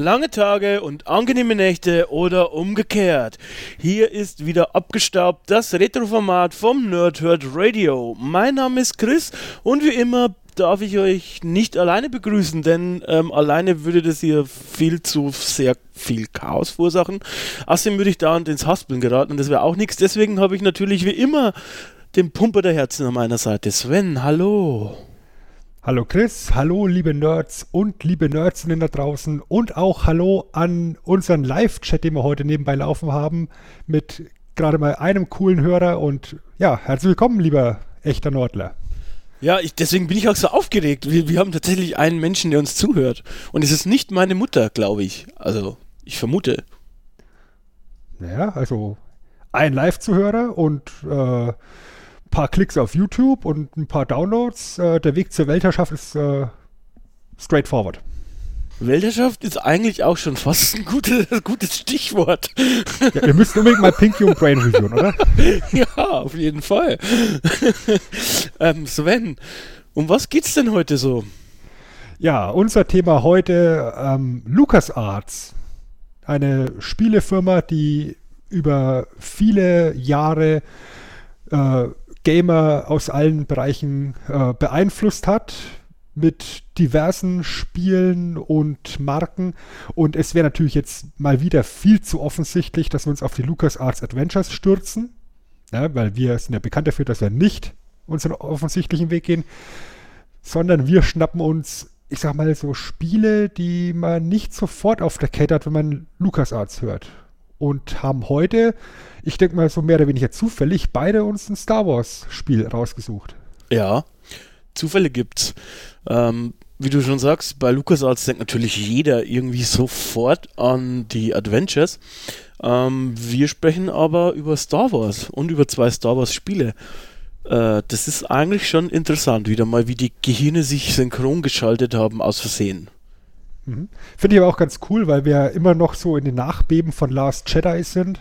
Lange Tage und angenehme Nächte oder umgekehrt. Hier ist wieder abgestaubt das Retroformat vom Nerdhurt Radio. Mein Name ist Chris und wie immer darf ich euch nicht alleine begrüßen, denn ähm, alleine würde das hier viel zu sehr viel Chaos verursachen. Außerdem würde ich dauernd ins Haspeln geraten und das wäre auch nichts. Deswegen habe ich natürlich wie immer den Pumper der Herzen an meiner Seite. Sven, hallo. Hallo Chris, hallo liebe Nerds und liebe Nerdsinnen da draußen und auch hallo an unseren Live-Chat, den wir heute nebenbei laufen haben, mit gerade mal einem coolen Hörer und ja, herzlich willkommen, lieber echter Nordler. Ja, ich, deswegen bin ich auch so aufgeregt. Wir, wir haben tatsächlich einen Menschen, der uns zuhört. Und es ist nicht meine Mutter, glaube ich. Also, ich vermute. Naja, also ein Live-Zuhörer und äh, paar Klicks auf YouTube und ein paar Downloads. Äh, der Weg zur Weltherrschaft ist äh, straightforward. Weltherrschaft ist eigentlich auch schon fast ein gutes, gutes Stichwort. Ja, wir müssen unbedingt mal Pinky und Brain reviewen, oder? ja, auf jeden Fall. ähm, Sven, um was geht's denn heute so? Ja, unser Thema heute ähm, LucasArts. Eine Spielefirma, die über viele Jahre äh, Gamer aus allen Bereichen äh, beeinflusst hat mit diversen Spielen und Marken. Und es wäre natürlich jetzt mal wieder viel zu offensichtlich, dass wir uns auf die LucasArts Adventures stürzen. Ja, weil wir sind ja bekannt dafür, dass wir nicht unseren offensichtlichen Weg gehen, sondern wir schnappen uns, ich sag mal, so Spiele, die man nicht sofort auf der Kette hat, wenn man LucasArts hört. Und haben heute ich denke mal so mehr oder weniger zufällig, beide uns ein Star Wars-Spiel rausgesucht. Ja, Zufälle gibt's. Ähm, wie du schon sagst, bei LucasArts denkt natürlich jeder irgendwie sofort an die Adventures. Ähm, wir sprechen aber über Star Wars und über zwei Star Wars-Spiele. Äh, das ist eigentlich schon interessant, wieder mal, wie die Gehirne sich synchron geschaltet haben aus Versehen. Mhm. Finde ich aber auch ganz cool, weil wir immer noch so in den Nachbeben von Last Jedi sind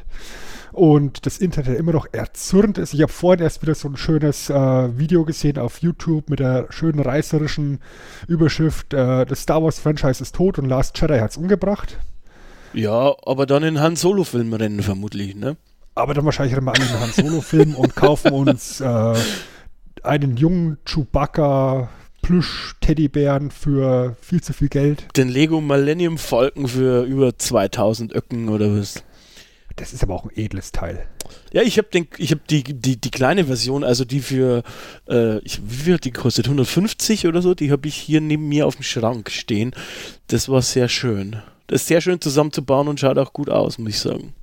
und das Internet immer noch erzürnt ist. Ich habe vorhin erst wieder so ein schönes äh, Video gesehen auf YouTube mit der schönen reißerischen Überschrift äh, Das Star Wars Franchise ist tot und Last Jedi hat es umgebracht. Ja, aber dann in Han Solo Film rennen vermutlich, ne? Aber dann wahrscheinlich rennen wir alle in Han Solo Film und kaufen uns äh, einen jungen Chewbacca Plüsch-Teddybären für viel zu viel Geld. Den Lego Millennium Falken für über 2000 Öcken oder was? Das ist aber auch ein edles Teil. Ja, ich habe hab die, die, die kleine Version, also die für, äh, ich, wie viel hat die gekostet? 150 oder so? Die habe ich hier neben mir auf dem Schrank stehen. Das war sehr schön. Das ist sehr schön zusammenzubauen und schaut auch gut aus, muss ich sagen.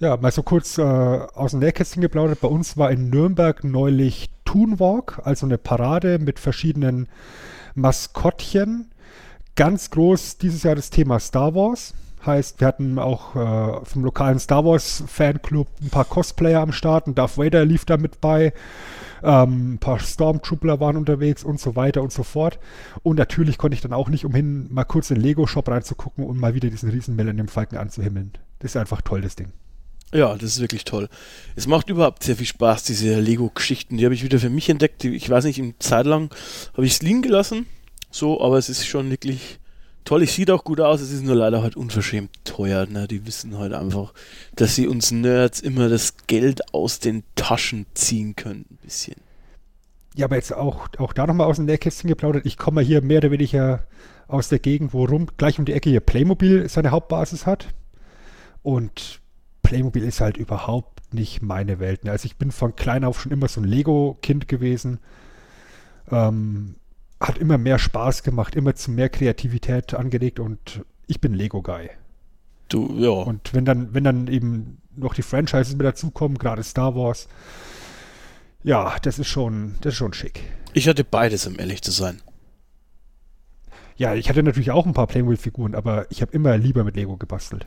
Ja, mal so kurz äh, aus dem Nähkästchen geplaudert. Bei uns war in Nürnberg neulich Toonwalk, also eine Parade mit verschiedenen Maskottchen. Ganz groß dieses Jahr das Thema Star Wars. Heißt, wir hatten auch äh, vom lokalen Star Wars Fanclub ein paar Cosplayer am Start und Darth Vader lief da mit bei. Ähm, ein paar Stormtrooper waren unterwegs und so weiter und so fort. Und natürlich konnte ich dann auch nicht umhin, mal kurz in den Lego-Shop reinzugucken und mal wieder diesen riesen Millennium Falken anzuhimmeln. Das ist einfach toll, das Ding. Ja, das ist wirklich toll. Es macht überhaupt sehr viel Spaß, diese Lego-Geschichten. Die habe ich wieder für mich entdeckt. Ich weiß nicht, eine Zeit lang habe ich es liegen gelassen. So, aber es ist schon wirklich toll, es sieht auch gut aus, es ist nur leider halt unverschämt teuer. Ne? Die wissen halt einfach, dass sie uns Nerds immer das Geld aus den Taschen ziehen können, ein bisschen. Ja, aber jetzt auch, auch da nochmal aus dem Nähkästchen geplaudert. Ich komme hier mehr oder weniger aus der Gegend, wo rum, gleich um die Ecke hier Playmobil seine Hauptbasis hat. Und Playmobil ist halt überhaupt nicht meine Welt. Also ich bin von klein auf schon immer so ein Lego-Kind gewesen. Ähm, hat immer mehr Spaß gemacht, immer zu mehr Kreativität angelegt und ich bin Lego-Guy. Du, ja. Und wenn dann, wenn dann eben noch die Franchises mit dazukommen, gerade Star Wars, Ja, das ist schon, das ist schon schick. Ich hatte beides, um ehrlich zu sein. Ja, ich hatte natürlich auch ein paar Playmobil-Figuren, aber ich habe immer lieber mit Lego gebastelt.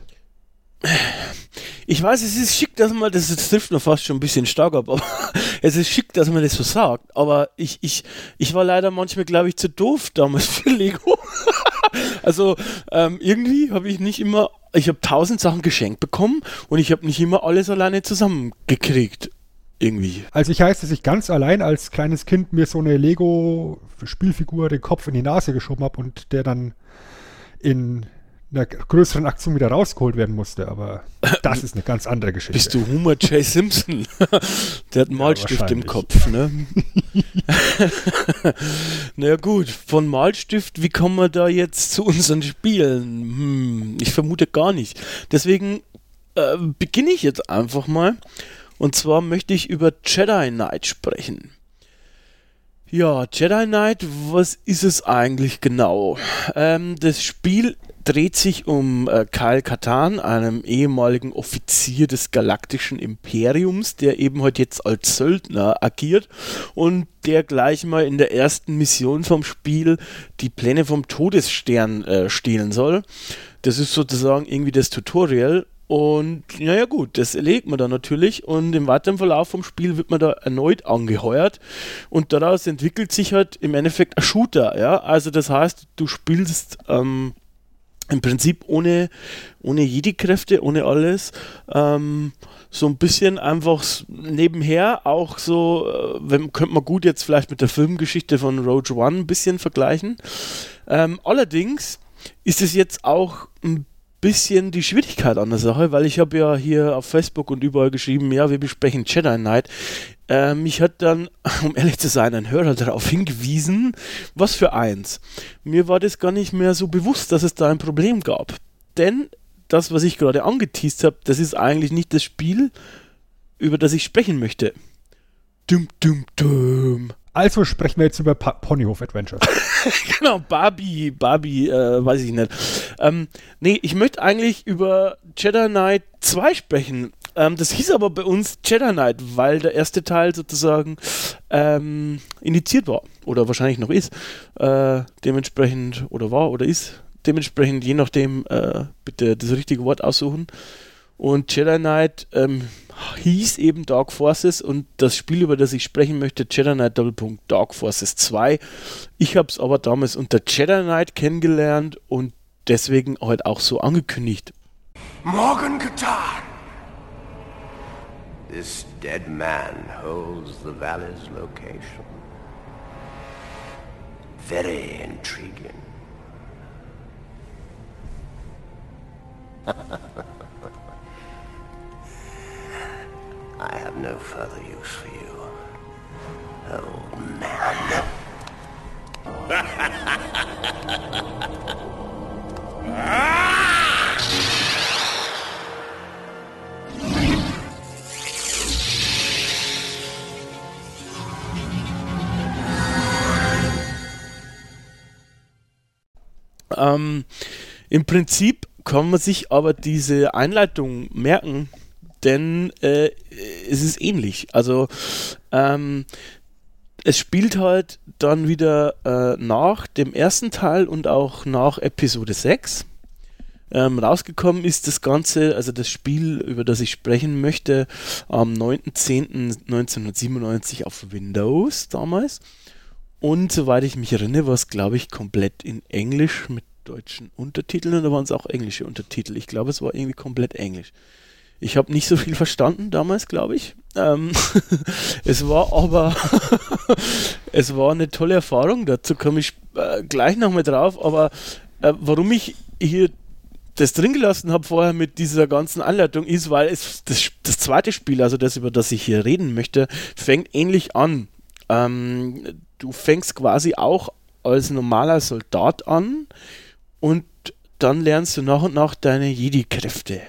Ich weiß, es ist schick, dass man das, das trifft noch fast schon ein bisschen stark ab, aber es ist schick, dass man das so sagt. Aber ich, ich, ich war leider manchmal, glaube ich, zu doof damals für Lego. also ähm, irgendwie habe ich nicht immer, ich habe tausend Sachen geschenkt bekommen und ich habe nicht immer alles alleine zusammengekriegt. Irgendwie. Also ich heißt, dass ich ganz allein als kleines Kind mir so eine Lego-Spielfigur den Kopf in die Nase geschoben habe und der dann in einer größeren Aktion wieder rausgeholt werden musste, aber das ist eine ganz andere Geschichte. Bist du Homer J. Simpson? Der hat einen Malstift im Kopf, ne? naja gut, von Malstift, wie kommen wir da jetzt zu unseren Spielen? Hm, ich vermute gar nicht. Deswegen äh, beginne ich jetzt einfach mal. Und zwar möchte ich über Jedi Knight sprechen. Ja, Jedi Knight, was ist es eigentlich genau? Ähm, das Spiel dreht sich um äh, Kyle Katan, einem ehemaligen Offizier des galaktischen Imperiums, der eben heute jetzt als Söldner agiert und der gleich mal in der ersten Mission vom Spiel die Pläne vom Todesstern äh, stehlen soll. Das ist sozusagen irgendwie das Tutorial und naja gut, das erlebt man dann natürlich und im weiteren Verlauf vom Spiel wird man da erneut angeheuert und daraus entwickelt sich halt im Endeffekt ein Shooter, ja. Also das heißt, du spielst ähm, im Prinzip ohne, ohne Jedi-Kräfte, ohne alles. Ähm, so ein bisschen einfach nebenher auch so, äh, wenn, könnte man gut jetzt vielleicht mit der Filmgeschichte von Rogue One ein bisschen vergleichen. Ähm, allerdings ist es jetzt auch ein bisschen die Schwierigkeit an der Sache, weil ich habe ja hier auf Facebook und überall geschrieben, ja, wir besprechen Jedi Knight. Äh, mich hat dann, um ehrlich zu sein, ein Hörer darauf hingewiesen, was für eins. Mir war das gar nicht mehr so bewusst, dass es da ein Problem gab. Denn das, was ich gerade angeteased habe, das ist eigentlich nicht das Spiel, über das ich sprechen möchte. Dum, dum, dum. Also sprechen wir jetzt über pa Ponyhof Adventures. genau, Barbie, Barbie, äh, weiß ich nicht. Ähm, nee, ich möchte eigentlich über Jedi Knight 2 sprechen. Ähm, das hieß aber bei uns Jedi Knight, weil der erste Teil sozusagen ähm, indiziert war. Oder wahrscheinlich noch ist. Äh, dementsprechend, oder war, oder ist. Dementsprechend, je nachdem, äh, bitte das richtige Wort aussuchen. Und Jedi Knight ähm, hieß eben Dark Forces und das Spiel, über das ich sprechen möchte, Jedi Knight Doppelpunkt Dark Forces 2. Ich habe es aber damals unter Jedi Knight kennengelernt und deswegen heute auch so angekündigt. Morgan Katan! This dead man holds the valley's location. Very intriguing. I have no further use for you, old man. ähm, Im Prinzip kann man sich aber diese Einleitung merken, denn äh, es ist ähnlich. Also ähm, es spielt halt dann wieder äh, nach dem ersten Teil und auch nach Episode 6. Ähm, rausgekommen ist das Ganze, also das Spiel, über das ich sprechen möchte, am 9.10.1997 auf Windows damals. Und soweit ich mich erinnere, war es, glaube ich, komplett in Englisch mit deutschen Untertiteln und da waren es auch englische Untertitel. Ich glaube, es war irgendwie komplett Englisch. Ich habe nicht so viel verstanden damals, glaube ich. Ähm, es war aber es war eine tolle Erfahrung. Dazu komme ich äh, gleich nochmal drauf. Aber äh, warum ich hier das drin gelassen habe vorher mit dieser ganzen Anleitung ist, weil es das, das zweite Spiel, also das über das ich hier reden möchte, fängt ähnlich an. Ähm, du fängst quasi auch als normaler Soldat an und dann lernst du nach und nach deine Jedi-Kräfte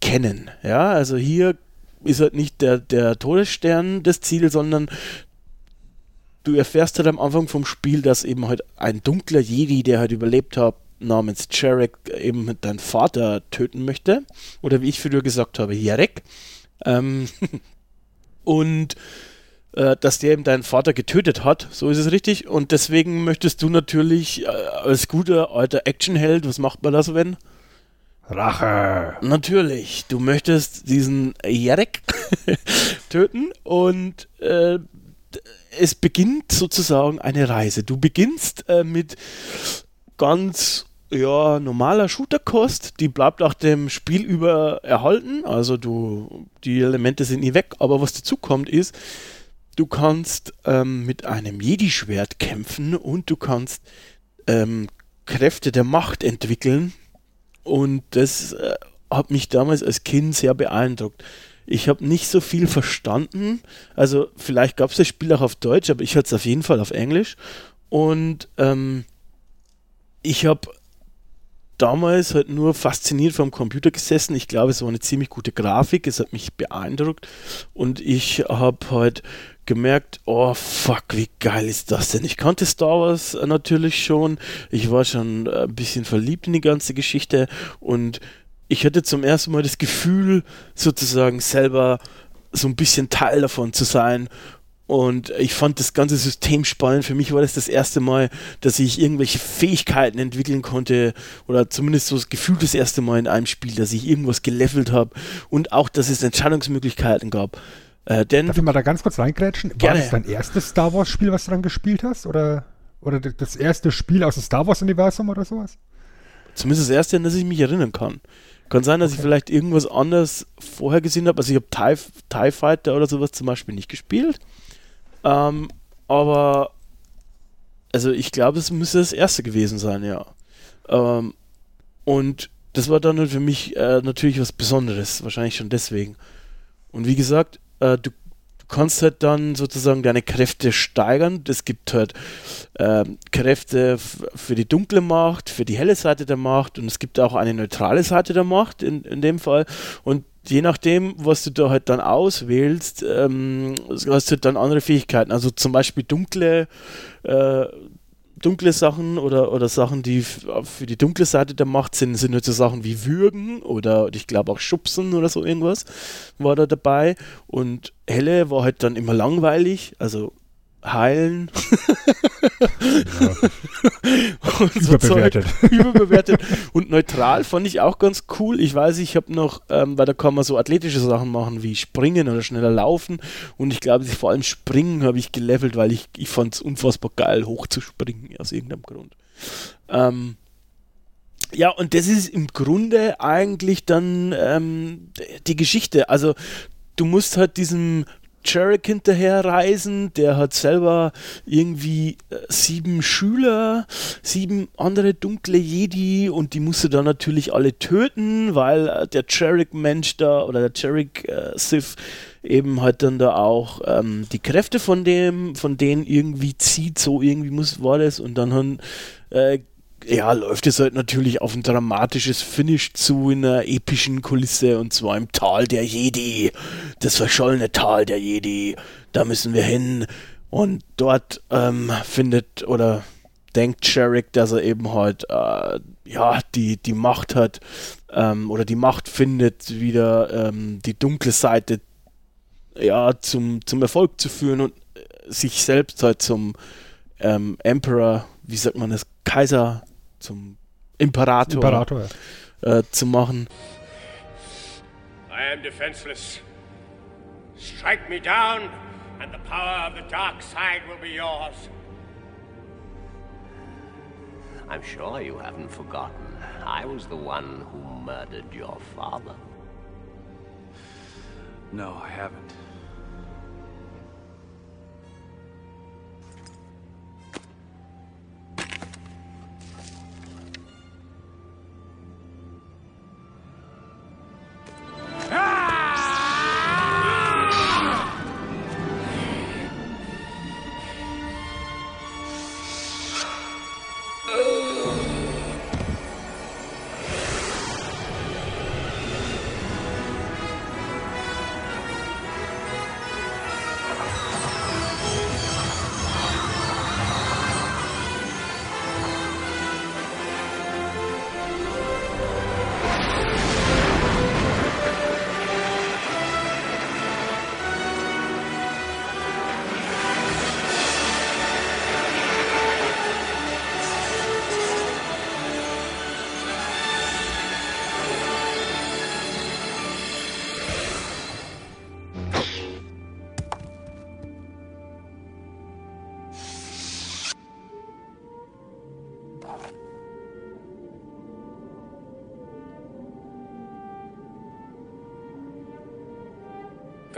kennen. Ja, also hier ist halt nicht der, der Todesstern das Ziel, sondern du erfährst halt am Anfang vom Spiel, dass eben halt ein dunkler Jedi, der halt überlebt hat, namens Jarek eben deinen Vater töten möchte. Oder wie ich früher gesagt habe, Jarek. Ähm und äh, dass der eben deinen Vater getötet hat. So ist es richtig. Und deswegen möchtest du natürlich äh, als guter alter Actionheld, was macht man da so, wenn? Rache. Natürlich, du möchtest diesen Jarek töten und äh, es beginnt sozusagen eine Reise. Du beginnst äh, mit ganz ja, normaler Shooterkost, die bleibt auch dem Spiel über erhalten, also du, die Elemente sind nie weg, aber was dazu kommt ist, du kannst ähm, mit einem Jedi-Schwert kämpfen und du kannst ähm, Kräfte der Macht entwickeln, und das äh, hat mich damals als Kind sehr beeindruckt. Ich habe nicht so viel verstanden. Also vielleicht gab es das Spiel auch auf Deutsch, aber ich hatte es auf jeden Fall auf Englisch. Und ähm, ich habe damals halt nur fasziniert vom Computer gesessen. Ich glaube, es war eine ziemlich gute Grafik. Es hat mich beeindruckt. Und ich habe halt gemerkt, oh fuck, wie geil ist das denn? Ich kannte Star Wars äh, natürlich schon. Ich war schon äh, ein bisschen verliebt in die ganze Geschichte und ich hatte zum ersten Mal das Gefühl, sozusagen selber so ein bisschen Teil davon zu sein. Und ich fand das ganze System spannend. Für mich war das das erste Mal, dass ich irgendwelche Fähigkeiten entwickeln konnte oder zumindest so das Gefühl das erste Mal in einem Spiel, dass ich irgendwas gelevelt habe und auch, dass es Entscheidungsmöglichkeiten gab. Äh, denn Darf ich mal da ganz kurz reingrätschen? War gerne. das dein erstes Star Wars Spiel, was du dann gespielt hast? Oder, oder das erste Spiel aus dem Star Wars Universum oder sowas? Zumindest das erste, an das ich mich erinnern kann. Kann sein, dass okay. ich vielleicht irgendwas anderes vorher gesehen habe. Also ich habe TIE, TIE Fighter oder sowas zum Beispiel nicht gespielt. Ähm, aber also ich glaube, es müsste das erste gewesen sein, ja. Ähm, und das war dann für mich äh, natürlich was Besonderes, wahrscheinlich schon deswegen. Und wie gesagt, äh, du, du, kannst halt dann sozusagen deine Kräfte steigern. Es gibt halt äh, Kräfte für die dunkle Macht, für die helle Seite der Macht und es gibt auch eine neutrale Seite der Macht in, in dem Fall. Und je nachdem, was du da halt dann auswählst, ähm, hast du halt dann andere Fähigkeiten. Also zum Beispiel dunkle äh, dunkle Sachen oder, oder Sachen, die für die dunkle Seite der Macht sind, sind halt so Sachen wie Würgen oder ich glaube auch Schubsen oder so irgendwas war da dabei. Und helle war halt dann immer langweilig, also heilen. und so überbewertet. Zeug, überbewertet. Und neutral fand ich auch ganz cool. Ich weiß, ich habe noch, ähm, weil da kann man so athletische Sachen machen wie springen oder schneller laufen. Und ich glaube, vor allem springen habe ich gelevelt, weil ich, ich fand es unfassbar geil, hoch zu springen, aus irgendeinem Grund. Ähm, ja, und das ist im Grunde eigentlich dann ähm, die Geschichte. Also du musst halt diesem Jarek hinterher reisen. Der hat selber irgendwie äh, sieben Schüler, sieben andere dunkle Jedi und die musste dann natürlich alle töten, weil äh, der Jarek-Mensch da oder der Jarek-Sith äh, eben halt dann da auch ähm, die Kräfte von dem, von denen irgendwie zieht, so irgendwie muss, war das und dann haben äh, ja, läuft es halt natürlich auf ein dramatisches Finish zu in einer epischen Kulisse und zwar im Tal der Jedi. Das verschollene Tal der Jedi. Da müssen wir hin. Und dort ähm, findet oder denkt Sherrick, dass er eben halt äh, ja die, die Macht hat ähm, oder die Macht findet, wieder ähm, die dunkle Seite ja zum, zum Erfolg zu führen und äh, sich selbst halt zum ähm, Emperor, wie sagt man das, Kaiser zum Imperator, Imperator ja. äh, zu machen. I am defenseless. Strike me down and the power of the dark side will be yours. I'm sure you haven't forgotten. I was the one who murdered your father. No, I haven't.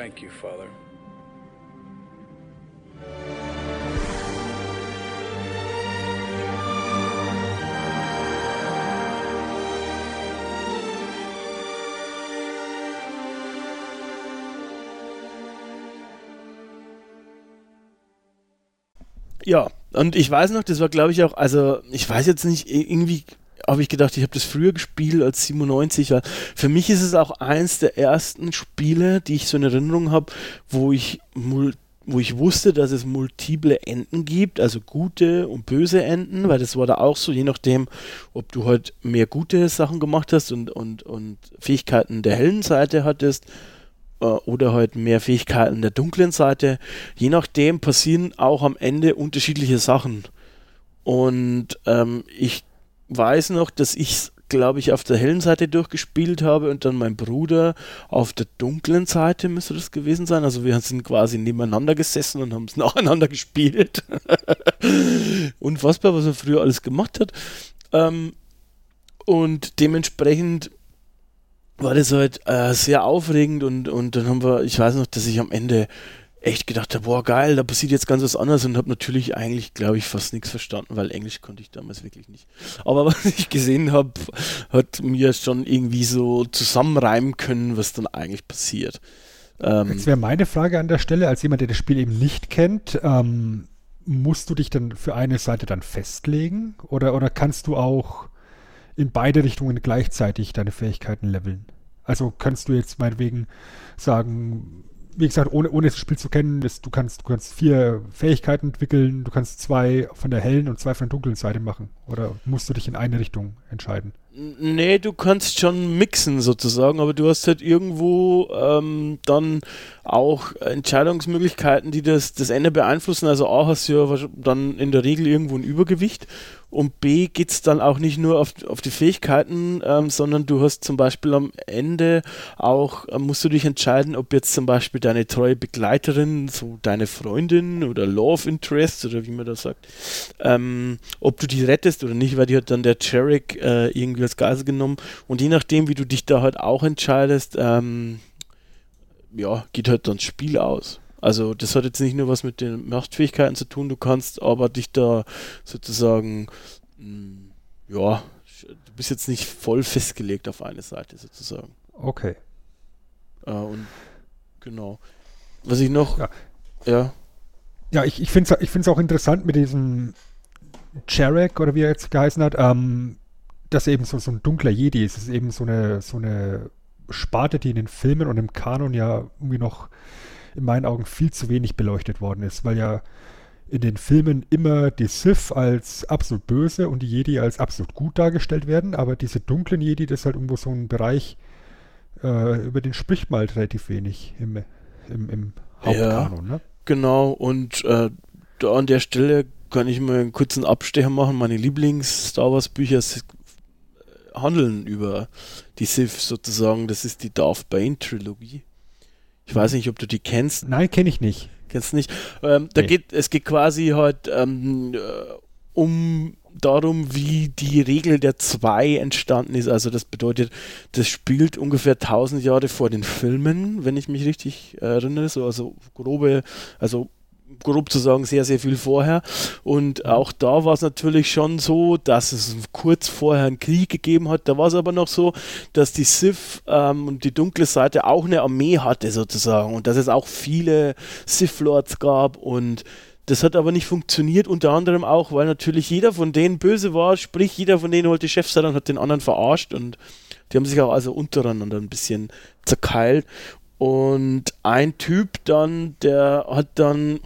Thank you, Father. Ja, und ich weiß noch, das war glaube ich auch, also ich weiß jetzt nicht, irgendwie habe ich gedacht, ich habe das früher gespielt als 97. Weil für mich ist es auch eins der ersten Spiele, die ich so in Erinnerung habe, wo ich wo ich wusste, dass es multiple Enden gibt, also gute und böse Enden, weil das war da auch so, je nachdem, ob du halt mehr gute Sachen gemacht hast und, und, und Fähigkeiten der hellen Seite hattest äh, oder halt mehr Fähigkeiten der dunklen Seite. Je nachdem passieren auch am Ende unterschiedliche Sachen. Und ähm, ich weiß noch, dass ich glaube ich, auf der hellen Seite durchgespielt habe und dann mein Bruder auf der dunklen Seite müsste das gewesen sein. Also wir sind quasi nebeneinander gesessen und haben es nacheinander gespielt. Unfassbar, was er früher alles gemacht hat. Ähm, und dementsprechend war das halt äh, sehr aufregend und, und dann haben wir, ich weiß noch, dass ich am Ende echt gedacht habe, boah geil, da passiert jetzt ganz was anderes und habe natürlich eigentlich, glaube ich, fast nichts verstanden, weil Englisch konnte ich damals wirklich nicht. Aber was ich gesehen habe, hat mir schon irgendwie so zusammenreimen können, was dann eigentlich passiert. Ähm, jetzt wäre meine Frage an der Stelle, als jemand, der das Spiel eben nicht kennt, ähm, musst du dich dann für eine Seite dann festlegen oder, oder kannst du auch in beide Richtungen gleichzeitig deine Fähigkeiten leveln. Also kannst du jetzt meinetwegen sagen, wie gesagt, ohne, ohne das Spiel zu kennen, das, du, kannst, du kannst vier Fähigkeiten entwickeln, du kannst zwei von der hellen und zwei von der dunklen Seite machen. Oder musst du dich in eine Richtung entscheiden? Nee, du kannst schon mixen sozusagen, aber du hast halt irgendwo ähm, dann auch Entscheidungsmöglichkeiten, die das, das Ende beeinflussen. Also A hast du ja dann in der Regel irgendwo ein Übergewicht und B geht es dann auch nicht nur auf, auf die Fähigkeiten, ähm, sondern du hast zum Beispiel am Ende auch, äh, musst du dich entscheiden, ob jetzt zum Beispiel deine treue Begleiterin, so deine Freundin oder Love Interest oder wie man das sagt, ähm, ob du die rettest oder nicht, weil die hat dann der Jarek äh, irgendwie als Geisel genommen und je nachdem, wie du dich da halt auch entscheidest, ähm, ja, geht halt dann das Spiel aus. Also das hat jetzt nicht nur was mit den Machtfähigkeiten zu tun, du kannst aber dich da sozusagen, mh, hm, ja, du bist jetzt nicht voll festgelegt auf eine Seite sozusagen. Okay. Äh, und genau. Was ich noch, ja, ja. ja ich, ich finde es ich auch interessant mit diesem Jarek oder wie er jetzt geheißen hat, ähm, dass eben so, so ein dunkler Jedi ist. Es ist eben so eine, so eine Sparte, die in den Filmen und im Kanon ja irgendwie noch in meinen Augen viel zu wenig beleuchtet worden ist, weil ja in den Filmen immer die Sith als absolut böse und die Jedi als absolut gut dargestellt werden, aber diese dunklen Jedi, das ist halt irgendwo so ein Bereich, äh, über den spricht man halt relativ wenig im, im, im Hauptkanon. Ja, ne? Genau, und äh, da an der Stelle kann ich mal einen kurzen Abstecher machen. Meine Lieblings-Star Wars-Bücher handeln über die Sith sozusagen. Das ist die Darth Bane-Trilogie. Ich weiß nicht, ob du die kennst. Nein, kenne ich nicht. Kennst nicht? Ähm, da nee. geht, es geht quasi halt ähm, äh, um darum, wie die Regel der zwei entstanden ist. Also das bedeutet, das spielt ungefähr 1000 Jahre vor den Filmen, wenn ich mich richtig erinnere. So, also grobe, also grob zu sagen, sehr, sehr viel vorher. Und auch da war es natürlich schon so, dass es kurz vorher einen Krieg gegeben hat. Da war es aber noch so, dass die Sith ähm, und die dunkle Seite auch eine Armee hatte sozusagen und dass es auch viele Sith-Lords gab und das hat aber nicht funktioniert, unter anderem auch, weil natürlich jeder von denen böse war, sprich jeder von denen wollte Chef sein und hat den anderen verarscht und die haben sich auch also untereinander ein bisschen zerkeilt. Und ein Typ dann, der hat dann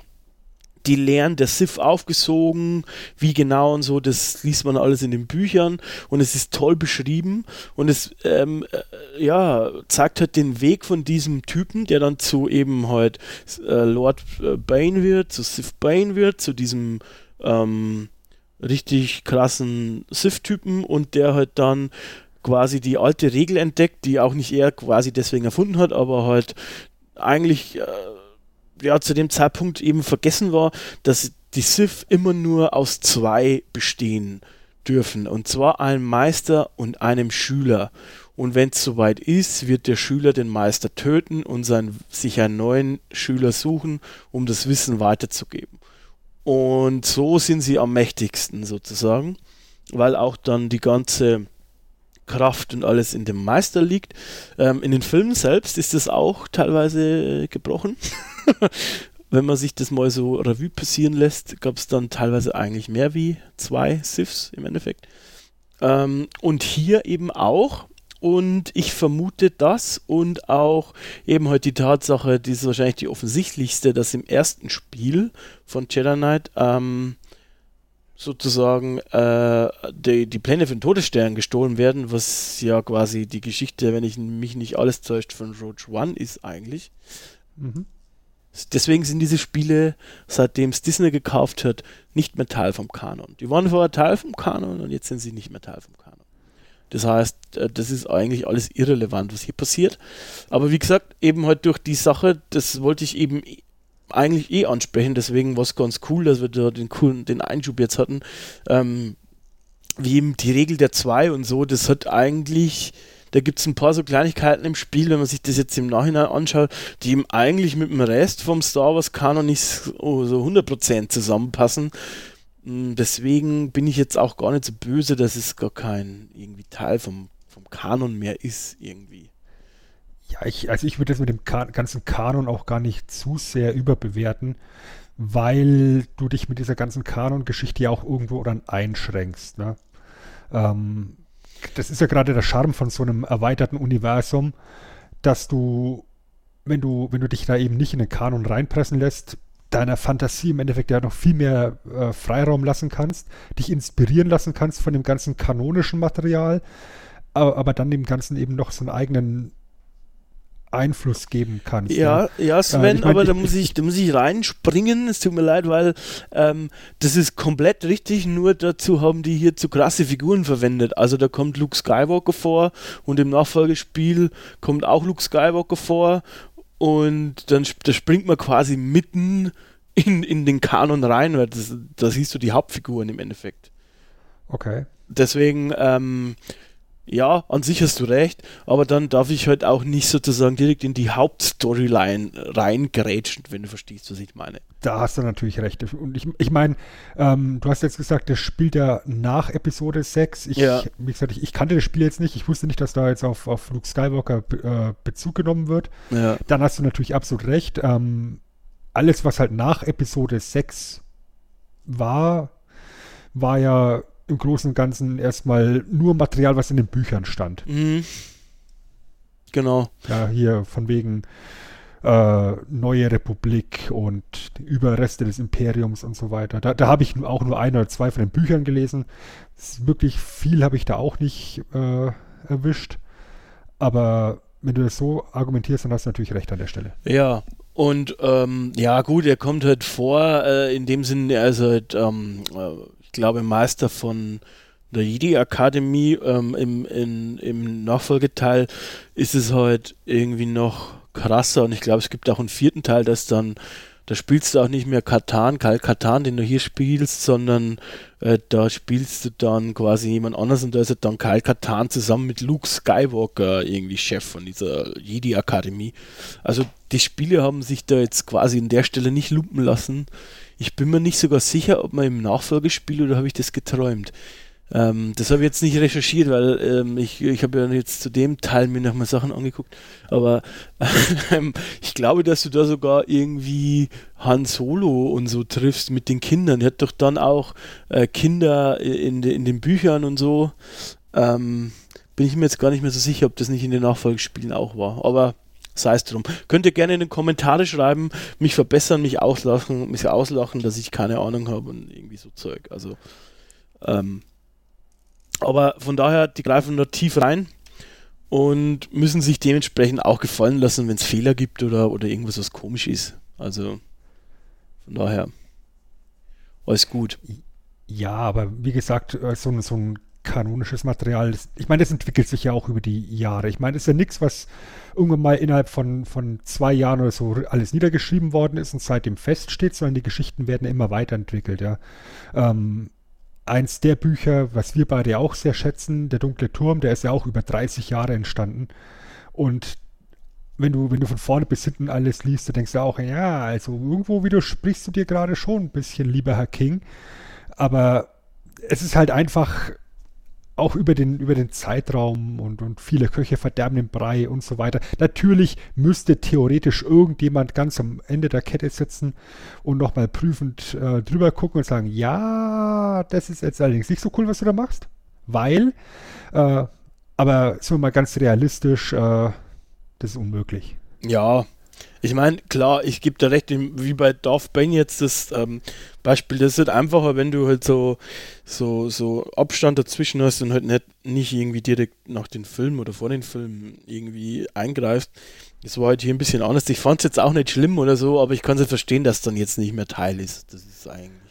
die Lehren der Sith aufgesogen, wie genau und so, das liest man alles in den Büchern und es ist toll beschrieben und es ähm, äh, ja, zeigt halt den Weg von diesem Typen, der dann zu eben halt äh, Lord äh, Bane wird, zu Sith Bane wird, zu diesem ähm, richtig krassen Sith-Typen und der halt dann quasi die alte Regel entdeckt, die auch nicht er quasi deswegen erfunden hat, aber halt eigentlich äh, ja zu dem Zeitpunkt eben vergessen war, dass die Sith immer nur aus zwei bestehen dürfen. Und zwar einem Meister und einem Schüler. Und wenn es soweit ist, wird der Schüler den Meister töten und sein, sich einen neuen Schüler suchen, um das Wissen weiterzugeben. Und so sind sie am mächtigsten sozusagen, weil auch dann die ganze Kraft und alles in dem Meister liegt. Ähm, in den Filmen selbst ist das auch teilweise äh, gebrochen. Wenn man sich das mal so Revue passieren lässt, gab es dann teilweise eigentlich mehr wie zwei Siths im Endeffekt. Ähm, und hier eben auch. Und ich vermute das und auch eben heute die Tatsache, die ist wahrscheinlich die offensichtlichste, dass im ersten Spiel von Jedi Knight ähm, sozusagen äh, die, die Pläne für den Todesstern gestohlen werden, was ja quasi die Geschichte, wenn ich mich nicht alles täuscht, von Rogue One ist eigentlich. Mhm. Deswegen sind diese Spiele, seitdem es Disney gekauft hat, nicht mehr Teil vom Kanon. Die waren vorher Teil vom Kanon und jetzt sind sie nicht mehr Teil vom Kanon. Das heißt, äh, das ist eigentlich alles irrelevant, was hier passiert. Aber wie gesagt, eben halt durch die Sache, das wollte ich eben eigentlich eh ansprechen, deswegen war es ganz cool, dass wir da den coolen, den Einschub jetzt hatten. Ähm, wie eben die Regel der zwei und so, das hat eigentlich da gibt es ein paar so Kleinigkeiten im Spiel, wenn man sich das jetzt im Nachhinein anschaut, die ihm eigentlich mit dem Rest vom Star Wars Kanon nicht so, so 100% zusammenpassen. Hm, deswegen bin ich jetzt auch gar nicht so böse, dass es gar kein irgendwie Teil vom, vom Kanon mehr ist, irgendwie. Ja, ich, also ich würde das mit dem Ka ganzen Kanon auch gar nicht zu sehr überbewerten, weil du dich mit dieser ganzen Kanon-Geschichte ja auch irgendwo dann einschränkst. Ne? Ähm, das ist ja gerade der Charme von so einem erweiterten Universum, dass du, wenn du, wenn du dich da eben nicht in den Kanon reinpressen lässt, deiner Fantasie im Endeffekt ja noch viel mehr äh, Freiraum lassen kannst, dich inspirieren lassen kannst von dem ganzen kanonischen Material, aber, aber dann dem Ganzen eben noch so einen eigenen Einfluss geben kannst. Ja, ja, ja Sven, äh, ich mein, aber da muss ich, da muss ich reinspringen. Es tut mir leid, weil ähm, das ist komplett richtig. Nur dazu haben die hier zu krasse Figuren verwendet. Also da kommt Luke Skywalker vor und im Nachfolgespiel kommt auch Luke Skywalker vor und dann da springt man quasi mitten in, in den Kanon rein, weil das, da siehst du die Hauptfiguren im Endeffekt. Okay. Deswegen ähm, ja, an sich hast du recht, aber dann darf ich halt auch nicht sozusagen direkt in die Hauptstoryline reingrätschen, wenn du verstehst, was ich meine. Da hast du natürlich recht. Und ich, ich meine, ähm, du hast jetzt gesagt, das spielt ja nach Episode 6. Ich, ja. Wie gesagt, ich, ich, kannte das Spiel jetzt nicht. Ich wusste nicht, dass da jetzt auf, auf Luke Skywalker äh, Bezug genommen wird. Ja. Dann hast du natürlich absolut recht. Ähm, alles, was halt nach Episode 6 war, war ja im Großen und Ganzen erstmal nur Material, was in den Büchern stand. Mhm. Genau. Ja, hier von wegen äh, Neue Republik und Überreste des Imperiums und so weiter. Da, da habe ich auch nur ein oder zwei von den Büchern gelesen. Wirklich viel habe ich da auch nicht äh, erwischt. Aber wenn du das so argumentierst, dann hast du natürlich recht an der Stelle. Ja, und ähm, ja, gut, er kommt halt vor, äh, in dem Sinne, also halt, ähm, glaube, Meister von der Jedi Akademie. Ähm, im, in, Im Nachfolgeteil ist es halt irgendwie noch krasser und ich glaube, es gibt auch einen vierten Teil, das dann, da spielst du auch nicht mehr Katan, Kal Katan, den du hier spielst, sondern äh, da spielst du dann quasi jemand anders und da ist halt dann Kal Katan zusammen mit Luke Skywalker irgendwie Chef von dieser Jedi Akademie. Also die Spiele haben sich da jetzt quasi in der Stelle nicht lumpen lassen. Ich bin mir nicht sogar sicher, ob man im Nachfolgespiel oder habe ich das geträumt. Ähm, das habe ich jetzt nicht recherchiert, weil ähm, ich, ich habe ja jetzt zu dem Teil mir nochmal Sachen angeguckt. Aber ähm, ich glaube, dass du da sogar irgendwie Han Solo und so triffst mit den Kindern. Er hat doch dann auch äh, Kinder in, in den Büchern und so. Ähm, bin ich mir jetzt gar nicht mehr so sicher, ob das nicht in den Nachfolgespielen auch war. Aber sei es drum. Könnt ihr gerne in den Kommentare schreiben, mich verbessern, mich auslachen, mich auslachen, dass ich keine Ahnung habe und irgendwie so Zeug. Also, ähm, aber von daher, die greifen da tief rein und müssen sich dementsprechend auch gefallen lassen, wenn es Fehler gibt oder, oder irgendwas, was komisch ist. Also, von daher, alles gut. Ja, aber wie gesagt, äh, so, so ein kanonisches Material. Das, ich meine, das entwickelt sich ja auch über die Jahre. Ich meine, das ist ja nichts, was irgendwann mal innerhalb von, von zwei Jahren oder so alles niedergeschrieben worden ist und seitdem feststeht, sondern die Geschichten werden immer weiterentwickelt, ja. Ähm, eins der Bücher, was wir beide auch sehr schätzen, Der dunkle Turm, der ist ja auch über 30 Jahre entstanden. Und wenn du, wenn du von vorne bis hinten alles liest, dann denkst du auch, ja, also irgendwo widersprichst du dir gerade schon ein bisschen, lieber Herr King. Aber es ist halt einfach auch über den, über den Zeitraum und, und viele Köche verderben den Brei und so weiter. Natürlich müsste theoretisch irgendjemand ganz am Ende der Kette sitzen und nochmal prüfend äh, drüber gucken und sagen, ja, das ist jetzt allerdings nicht so cool, was du da machst, weil, äh, aber sind wir mal ganz realistisch, äh, das ist unmöglich. Ja, ich meine, klar, ich gebe da recht, wie bei Darth Bane jetzt das ähm, Beispiel, das ist halt einfacher, wenn du halt so, so, so Abstand dazwischen hast und halt nicht, nicht irgendwie direkt nach den Filmen oder vor den Filmen irgendwie eingreifst. Das war halt hier ein bisschen anders. Ich fand es jetzt auch nicht schlimm oder so, aber ich kann es halt verstehen, dass dann jetzt nicht mehr Teil ist. Das ist eigentlich.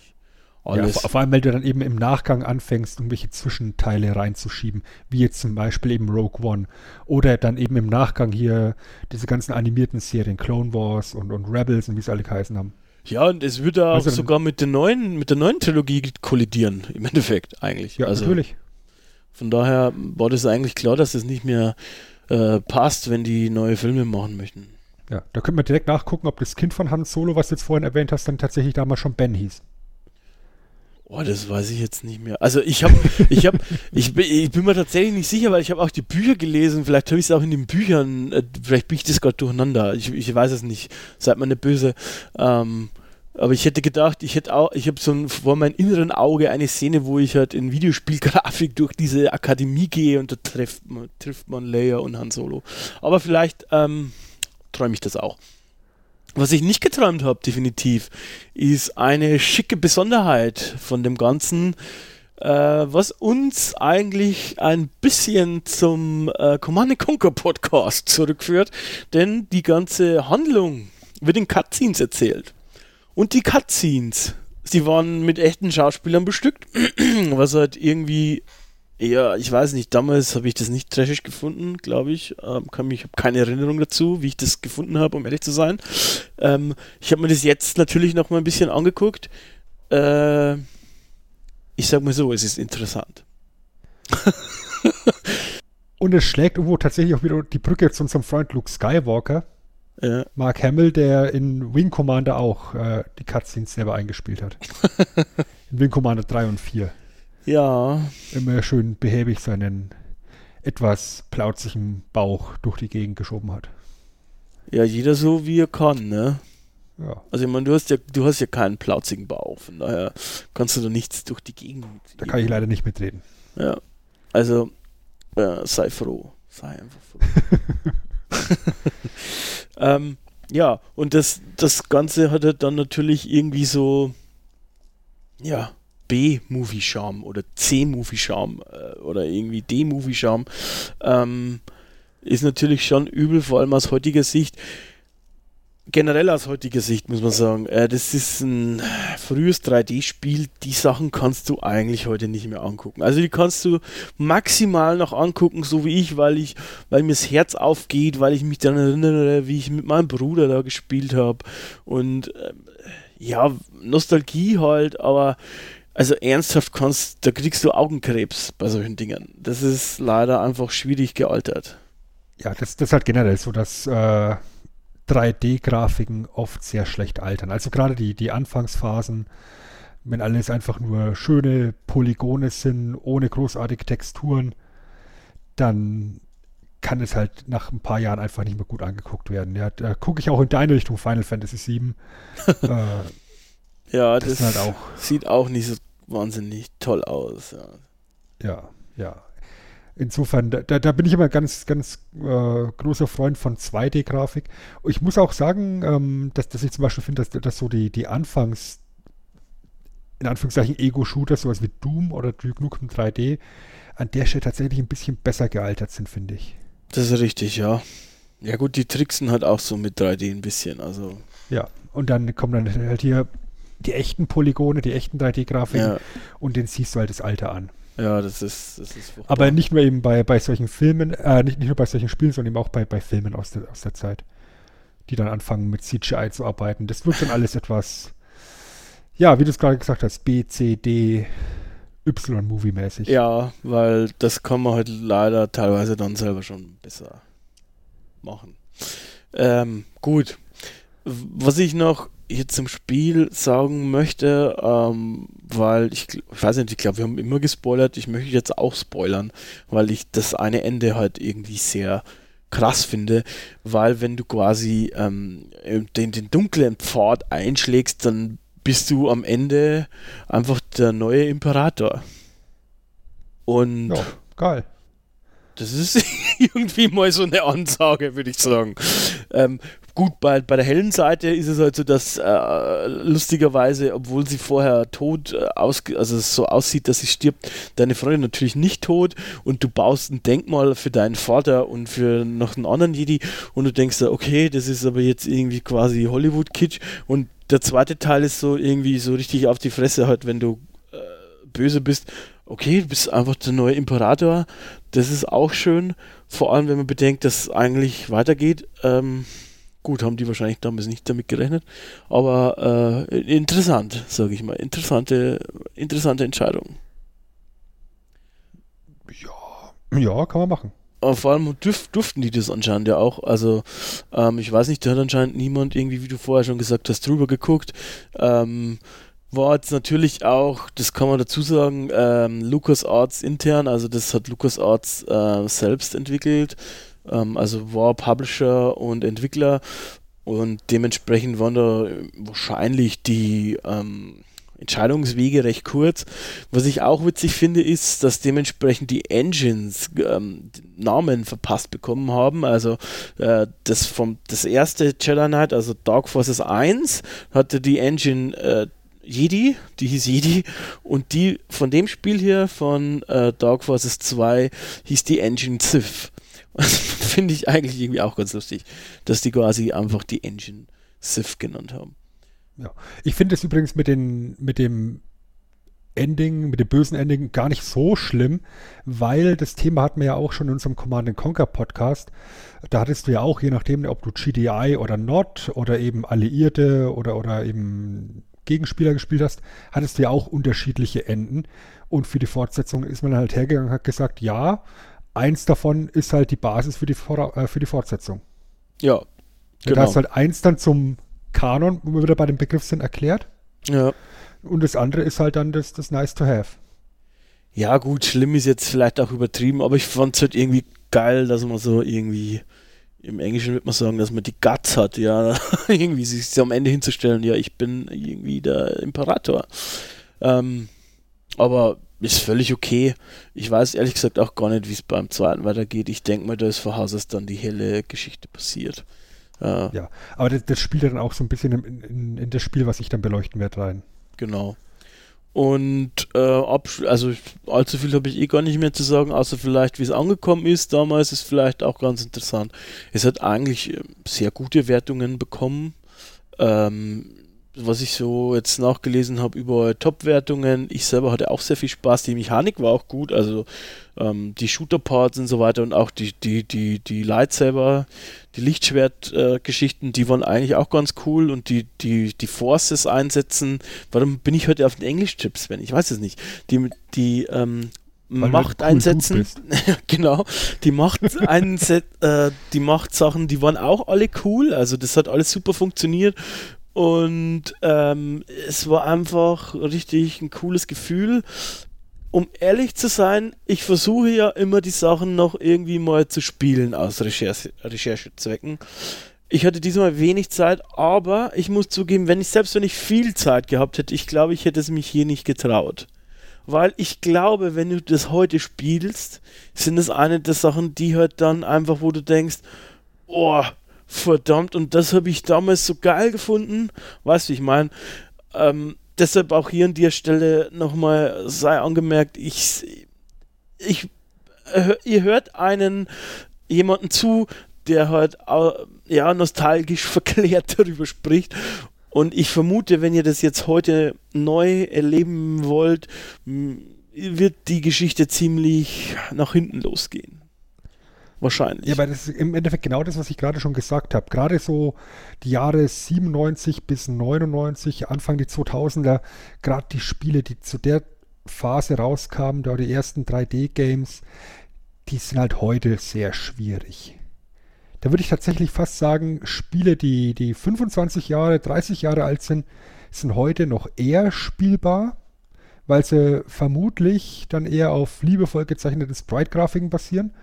Alles. Ja, vor, allem, weil du dann eben im Nachgang anfängst, irgendwelche Zwischenteile reinzuschieben, wie jetzt zum Beispiel eben Rogue One. Oder dann eben im Nachgang hier diese ganzen animierten Serien, Clone Wars und, und Rebels und wie es alle geheißen haben. Ja, und es würde auch also sogar mit der neuen, mit der neuen Trilogie kollidieren, im Endeffekt eigentlich. Ja, also, natürlich. Von daher war das eigentlich klar, dass es nicht mehr äh, passt, wenn die neue Filme machen möchten. Ja, da können wir direkt nachgucken, ob das Kind von Han Solo, was du jetzt vorhin erwähnt hast, dann tatsächlich damals schon Ben hieß. Oh, das weiß ich jetzt nicht mehr. Also ich habe, ich habe, ich, bin, ich bin mir tatsächlich nicht sicher, weil ich habe auch die Bücher gelesen. Vielleicht habe ich es auch in den Büchern. Äh, vielleicht bin ich das gerade durcheinander. Ich, ich weiß es nicht. Seid mir nicht böse. Ähm, aber ich hätte gedacht, ich hätte auch, ich habe so ein, vor meinem inneren Auge eine Szene, wo ich halt in Videospielgrafik durch diese Akademie gehe und da trifft man, trifft man Leia und Han Solo. Aber vielleicht ähm, träume ich das auch. Was ich nicht geträumt habe, definitiv, ist eine schicke Besonderheit von dem Ganzen, äh, was uns eigentlich ein bisschen zum äh, Command Conquer Podcast zurückführt, denn die ganze Handlung wird in Cutscenes erzählt. Und die Cutscenes, sie waren mit echten Schauspielern bestückt, was halt irgendwie ja, ich weiß nicht, damals habe ich das nicht trashig gefunden, glaube ich. Ähm, kann ich habe keine Erinnerung dazu, wie ich das gefunden habe, um ehrlich zu sein. Ähm, ich habe mir das jetzt natürlich noch mal ein bisschen angeguckt. Äh, ich sage mal so, es ist interessant. Und es schlägt irgendwo tatsächlich auch wieder die Brücke zu unserem Freund Luke Skywalker. Ja. Mark Hamill, der in Wing Commander auch äh, die Cutscenes selber eingespielt hat. in Wing Commander 3 und 4. Ja. Immer schön behäbig seinen etwas plauzigen Bauch durch die Gegend geschoben hat. Ja, jeder so wie er kann, ne? Ja. Also ich meine, du hast ja, du hast ja keinen plauzigen Bauch, von daher kannst du da nichts durch die Gegend. Da kann ich leider nicht mitreden. Ja. Also äh, sei froh. Sei einfach froh. ähm, ja, und das, das Ganze hat er dann natürlich irgendwie so, ja, B-Movie-Charme oder C-Movie-Charme äh, oder irgendwie D-Movie-Charme ähm, ist natürlich schon übel, vor allem aus heutiger Sicht. Generell aus heutiger Sicht muss man sagen, äh, das ist ein frühes 3D-Spiel. Die Sachen kannst du eigentlich heute nicht mehr angucken. Also die kannst du maximal noch angucken, so wie ich, weil ich, weil mir das Herz aufgeht, weil ich mich daran erinnere, wie ich mit meinem Bruder da gespielt habe und äh, ja Nostalgie halt, aber also ernsthaft kannst, da kriegst du Augenkrebs bei solchen Dingen. Das ist leider einfach schwierig gealtert. Ja, das, das ist halt generell so, dass äh, 3D-Grafiken oft sehr schlecht altern. Also gerade die, die Anfangsphasen, wenn alles einfach nur schöne Polygone sind, ohne großartige Texturen, dann kann es halt nach ein paar Jahren einfach nicht mehr gut angeguckt werden. Ja, da gucke ich auch in deine Richtung Final Fantasy VII. äh, ja, das, das halt auch sieht auch nicht so wahnsinnig toll aus. Ja, ja. ja. Insofern, da, da, bin ich immer ganz, ganz äh, großer Freund von 2D-Grafik. Ich muss auch sagen, ähm, dass, dass ich zum Beispiel finde, dass, dass so die, die Anfangs, in Anführungszeichen Ego-Shooter, sowas wie Doom oder Duke Nukem 3D, an der Stelle tatsächlich ein bisschen besser gealtert sind, finde ich. Das ist richtig, ja. Ja gut, die tricksen halt auch so mit 3D ein bisschen, also. Ja, und dann kommen dann halt hier die echten Polygone, die echten 3D-Grafiken ja. und den siehst du halt das Alter an. Ja, das ist, das ist Aber nicht nur eben bei, bei solchen Filmen, äh, nicht, nicht nur bei solchen Spielen, sondern eben auch bei, bei Filmen aus der, aus der Zeit, die dann anfangen mit CGI zu arbeiten. Das wirkt dann alles etwas, ja, wie du es gerade gesagt hast, B, C, D, Y-Movie-mäßig. Ja, weil das kann man halt leider teilweise dann selber schon besser machen. Ähm, gut. Was ich noch hier zum Spiel sagen möchte, ähm, weil ich, ich weiß nicht, ich glaube, wir haben immer gespoilert, ich möchte jetzt auch spoilern, weil ich das eine Ende halt irgendwie sehr krass finde, weil wenn du quasi ähm, den, den dunklen Pfad einschlägst, dann bist du am Ende einfach der neue Imperator. Und Ja, geil. das ist irgendwie mal so eine Ansage, würde ich sagen. Ähm, gut, bei, bei der hellen Seite ist es halt so, dass äh, lustigerweise, obwohl sie vorher tot äh, aus, also so aussieht, dass sie stirbt, deine Freundin natürlich nicht tot und du baust ein Denkmal für deinen Vater und für noch einen anderen Jedi und du denkst, okay, das ist aber jetzt irgendwie quasi Hollywood-Kitsch und der zweite Teil ist so irgendwie so richtig auf die Fresse halt, wenn du äh, böse bist. Okay, du bist einfach der neue Imperator. Das ist auch schön. Vor allem, wenn man bedenkt, dass es eigentlich weitergeht. Ähm, gut, haben die wahrscheinlich damals nicht damit gerechnet. Aber äh, interessant, sage ich mal. Interessante, interessante Entscheidung. Ja, kann man machen. Aber vor allem dürf, durften die das anscheinend ja auch. Also, ähm, ich weiß nicht, da hat anscheinend niemand irgendwie, wie du vorher schon gesagt hast, drüber geguckt. Ähm, war jetzt natürlich auch, das kann man dazu sagen, ähm, LucasArts intern, also das hat LucasArts äh, selbst entwickelt. Ähm, also war Publisher und Entwickler und dementsprechend waren da wahrscheinlich die ähm, Entscheidungswege recht kurz. Was ich auch witzig finde, ist, dass dementsprechend die Engines ähm, Namen verpasst bekommen haben. Also äh, das vom das erste Jedi Knight, also Dark Forces 1, hatte die Engine äh, Jedi, die hieß Jedi, und die von dem Spiel hier, von äh, Dark Forces 2, hieß die Engine Finde ich eigentlich irgendwie auch ganz lustig, dass die quasi einfach die Engine Sith genannt haben. Ja. Ich finde es übrigens mit, den, mit dem Ending, mit dem bösen Ending gar nicht so schlimm, weil das Thema hatten wir ja auch schon in unserem Command Conquer Podcast. Da hattest du ja auch, je nachdem, ob du GDI oder Not oder eben Alliierte oder, oder eben Gegenspieler gespielt hast, hattest du ja auch unterschiedliche Enden. Und für die Fortsetzung ist man halt hergegangen und hat gesagt, ja, eins davon ist halt die Basis für die, äh, für die Fortsetzung. Ja, Genau. Da hast halt eins dann zum Kanon, wo wir wieder bei dem Begriff sind, erklärt. Ja. Und das andere ist halt dann das, das Nice to Have. Ja, gut, schlimm ist jetzt vielleicht auch übertrieben, aber ich fand es halt irgendwie geil, dass man so irgendwie, im Englischen würde man sagen, dass man die Guts hat, ja, irgendwie sich am Ende hinzustellen, ja, ich bin irgendwie der Imperator. Ähm, aber ist völlig okay. Ich weiß ehrlich gesagt auch gar nicht, wie es beim zweiten weitergeht. Ich denke mal, da ist vor Haus dann die helle Geschichte passiert. Äh, Ja, aber das, das spielt dann auch so ein bisschen in, in, in das Spiel, was ich dann beleuchten werde, rein. Genau. Und äh, also allzu viel habe ich eh gar nicht mehr zu sagen, außer vielleicht, wie es angekommen ist. Damals ist vielleicht auch ganz interessant. Es hat eigentlich äh, sehr gute Wertungen bekommen. Ähm, was ich so jetzt nachgelesen habe, überall Top-Wertungen. Ich selber hatte auch sehr viel Spaß. Die Mechanik war auch gut, also ähm, die Shooter-Parts und so weiter und auch die, die, die, die Lightsaber, die Lichtschwert-Geschichten, die waren eigentlich auch ganz cool und die, die, die Forces einsetzen. Warum bin ich heute auf den Englisch-Tipps, wenn ich weiß es nicht. Die, die ähm, Macht cool einsetzen. genau. Die Macht einset, äh, die Machtsachen, die waren auch alle cool. Also das hat alles super funktioniert. Und ähm, es war einfach richtig ein cooles Gefühl. Um ehrlich zu sein, ich versuche ja immer die Sachen noch irgendwie mal zu spielen aus Recherche, Recherchezwecken. Ich hatte diesmal wenig Zeit, aber ich muss zugeben, wenn ich selbst wenn ich viel Zeit gehabt hätte, ich glaube, ich hätte es mich hier nicht getraut. Weil ich glaube, wenn du das heute spielst, sind es eine der Sachen, die halt dann einfach, wo du denkst, oh, verdammt, und das habe ich damals so geil gefunden. Weißt du, ich meine, ähm, deshalb auch hier an der Stelle nochmal sei angemerkt, ich, ich, äh, ihr hört einen, jemanden zu, der halt, ja, nostalgisch verklärt darüber spricht. Und ich vermute, wenn ihr das jetzt heute neu erleben wollt, wird die Geschichte ziemlich nach hinten losgehen. Wahrscheinlich. Ja, aber das ist im Endeffekt genau das, was ich gerade schon gesagt habe. Gerade so die Jahre 97 bis 99, Anfang die 2000er, gerade die Spiele, die zu der Phase rauskamen, da die ersten 3D-Games, die sind halt heute sehr schwierig. Da würde ich tatsächlich fast sagen, Spiele, die, die 25 Jahre, 30 Jahre alt sind, sind heute noch eher spielbar, weil sie vermutlich dann eher auf liebevoll gezeichneten Sprite-Grafiken basieren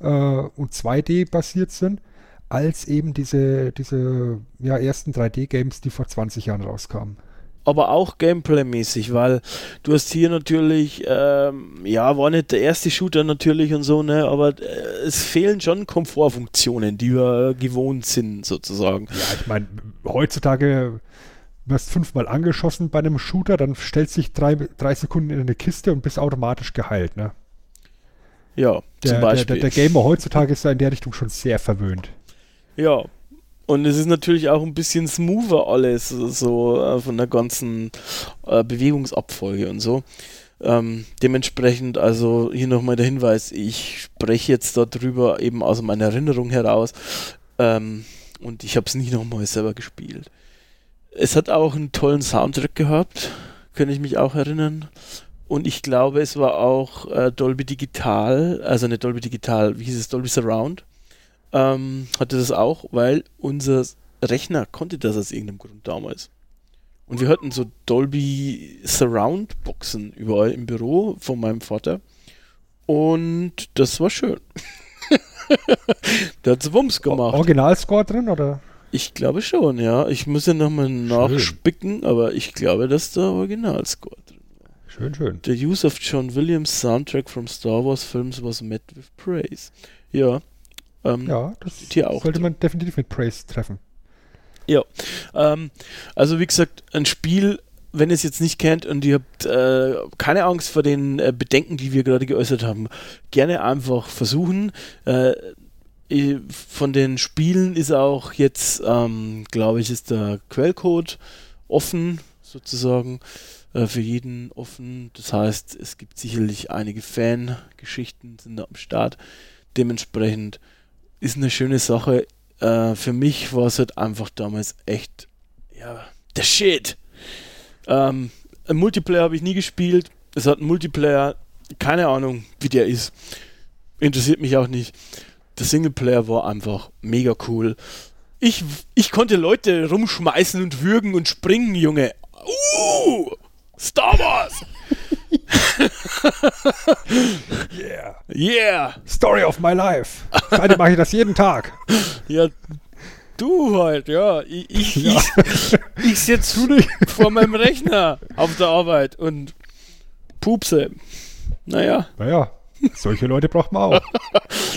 äh, und 2D basiert sind, als eben diese, diese ja, ersten 3D-Games, die vor 20 Jahren rauskamen aber auch Gameplay-mäßig, weil du hast hier natürlich, ähm, ja, war nicht der erste Shooter natürlich und so, ne, aber äh, es fehlen schon Komfortfunktionen, die wir gewohnt sind, sozusagen. Ja, ich meine, heutzutage wirst fünfmal angeschossen bei einem Shooter, dann stellst dich drei, drei Sekunden in eine Kiste und bist automatisch geheilt, ne? Ja, der, zum Beispiel. Der, der, der Gamer heutzutage ist da in der Richtung schon sehr verwöhnt. Ja, und es ist natürlich auch ein bisschen smoother alles, so äh, von der ganzen äh, Bewegungsabfolge und so. Ähm, dementsprechend, also hier nochmal der Hinweis, ich spreche jetzt darüber eben aus meiner Erinnerung heraus ähm, und ich habe es nicht nochmal selber gespielt. Es hat auch einen tollen Soundtrack gehabt, kann ich mich auch erinnern. Und ich glaube, es war auch äh, Dolby Digital, also nicht Dolby Digital, wie hieß es, Dolby Surround ähm, hatte das auch, weil unser Rechner konnte das aus irgendeinem Grund damals. Und wir hatten so Dolby Surround Boxen überall im Büro von meinem Vater. Und das war schön. Der hat's Wumms gemacht. Originalscore drin, oder? Ich glaube schon, ja. Ich muss ja nochmal nachspicken, aber ich glaube, dass der Originalscore drin. Schön, schön. The use of John Williams soundtrack from Star Wars films was met with praise. Ja, ähm, ja, das sollte man definitiv mit Praise treffen. Ja, ähm, also wie gesagt, ein Spiel, wenn ihr es jetzt nicht kennt und ihr habt äh, keine Angst vor den äh, Bedenken, die wir gerade geäußert haben, gerne einfach versuchen. Äh, von den Spielen ist auch jetzt, ähm, glaube ich, ist der Quellcode offen, sozusagen, äh, für jeden offen. Das heißt, es gibt sicherlich einige Fangeschichten sind da am Start. Dementsprechend ist eine schöne Sache. Äh, für mich war es halt einfach damals echt, ja, der Shit. Ähm, ein Multiplayer habe ich nie gespielt. Es hat einen Multiplayer, keine Ahnung, wie der ist. Interessiert mich auch nicht. Der Singleplayer war einfach mega cool. Ich, ich konnte Leute rumschmeißen und würgen und springen, Junge. Uh! Star Wars! yeah. Yeah. Story of my life. Seitdem mache ich das jeden Tag. Ja, du halt, ja. Ich, ich, ja. ich, ich sitze vor meinem Rechner auf der Arbeit und pupse. Naja. Naja, solche Leute braucht man auch.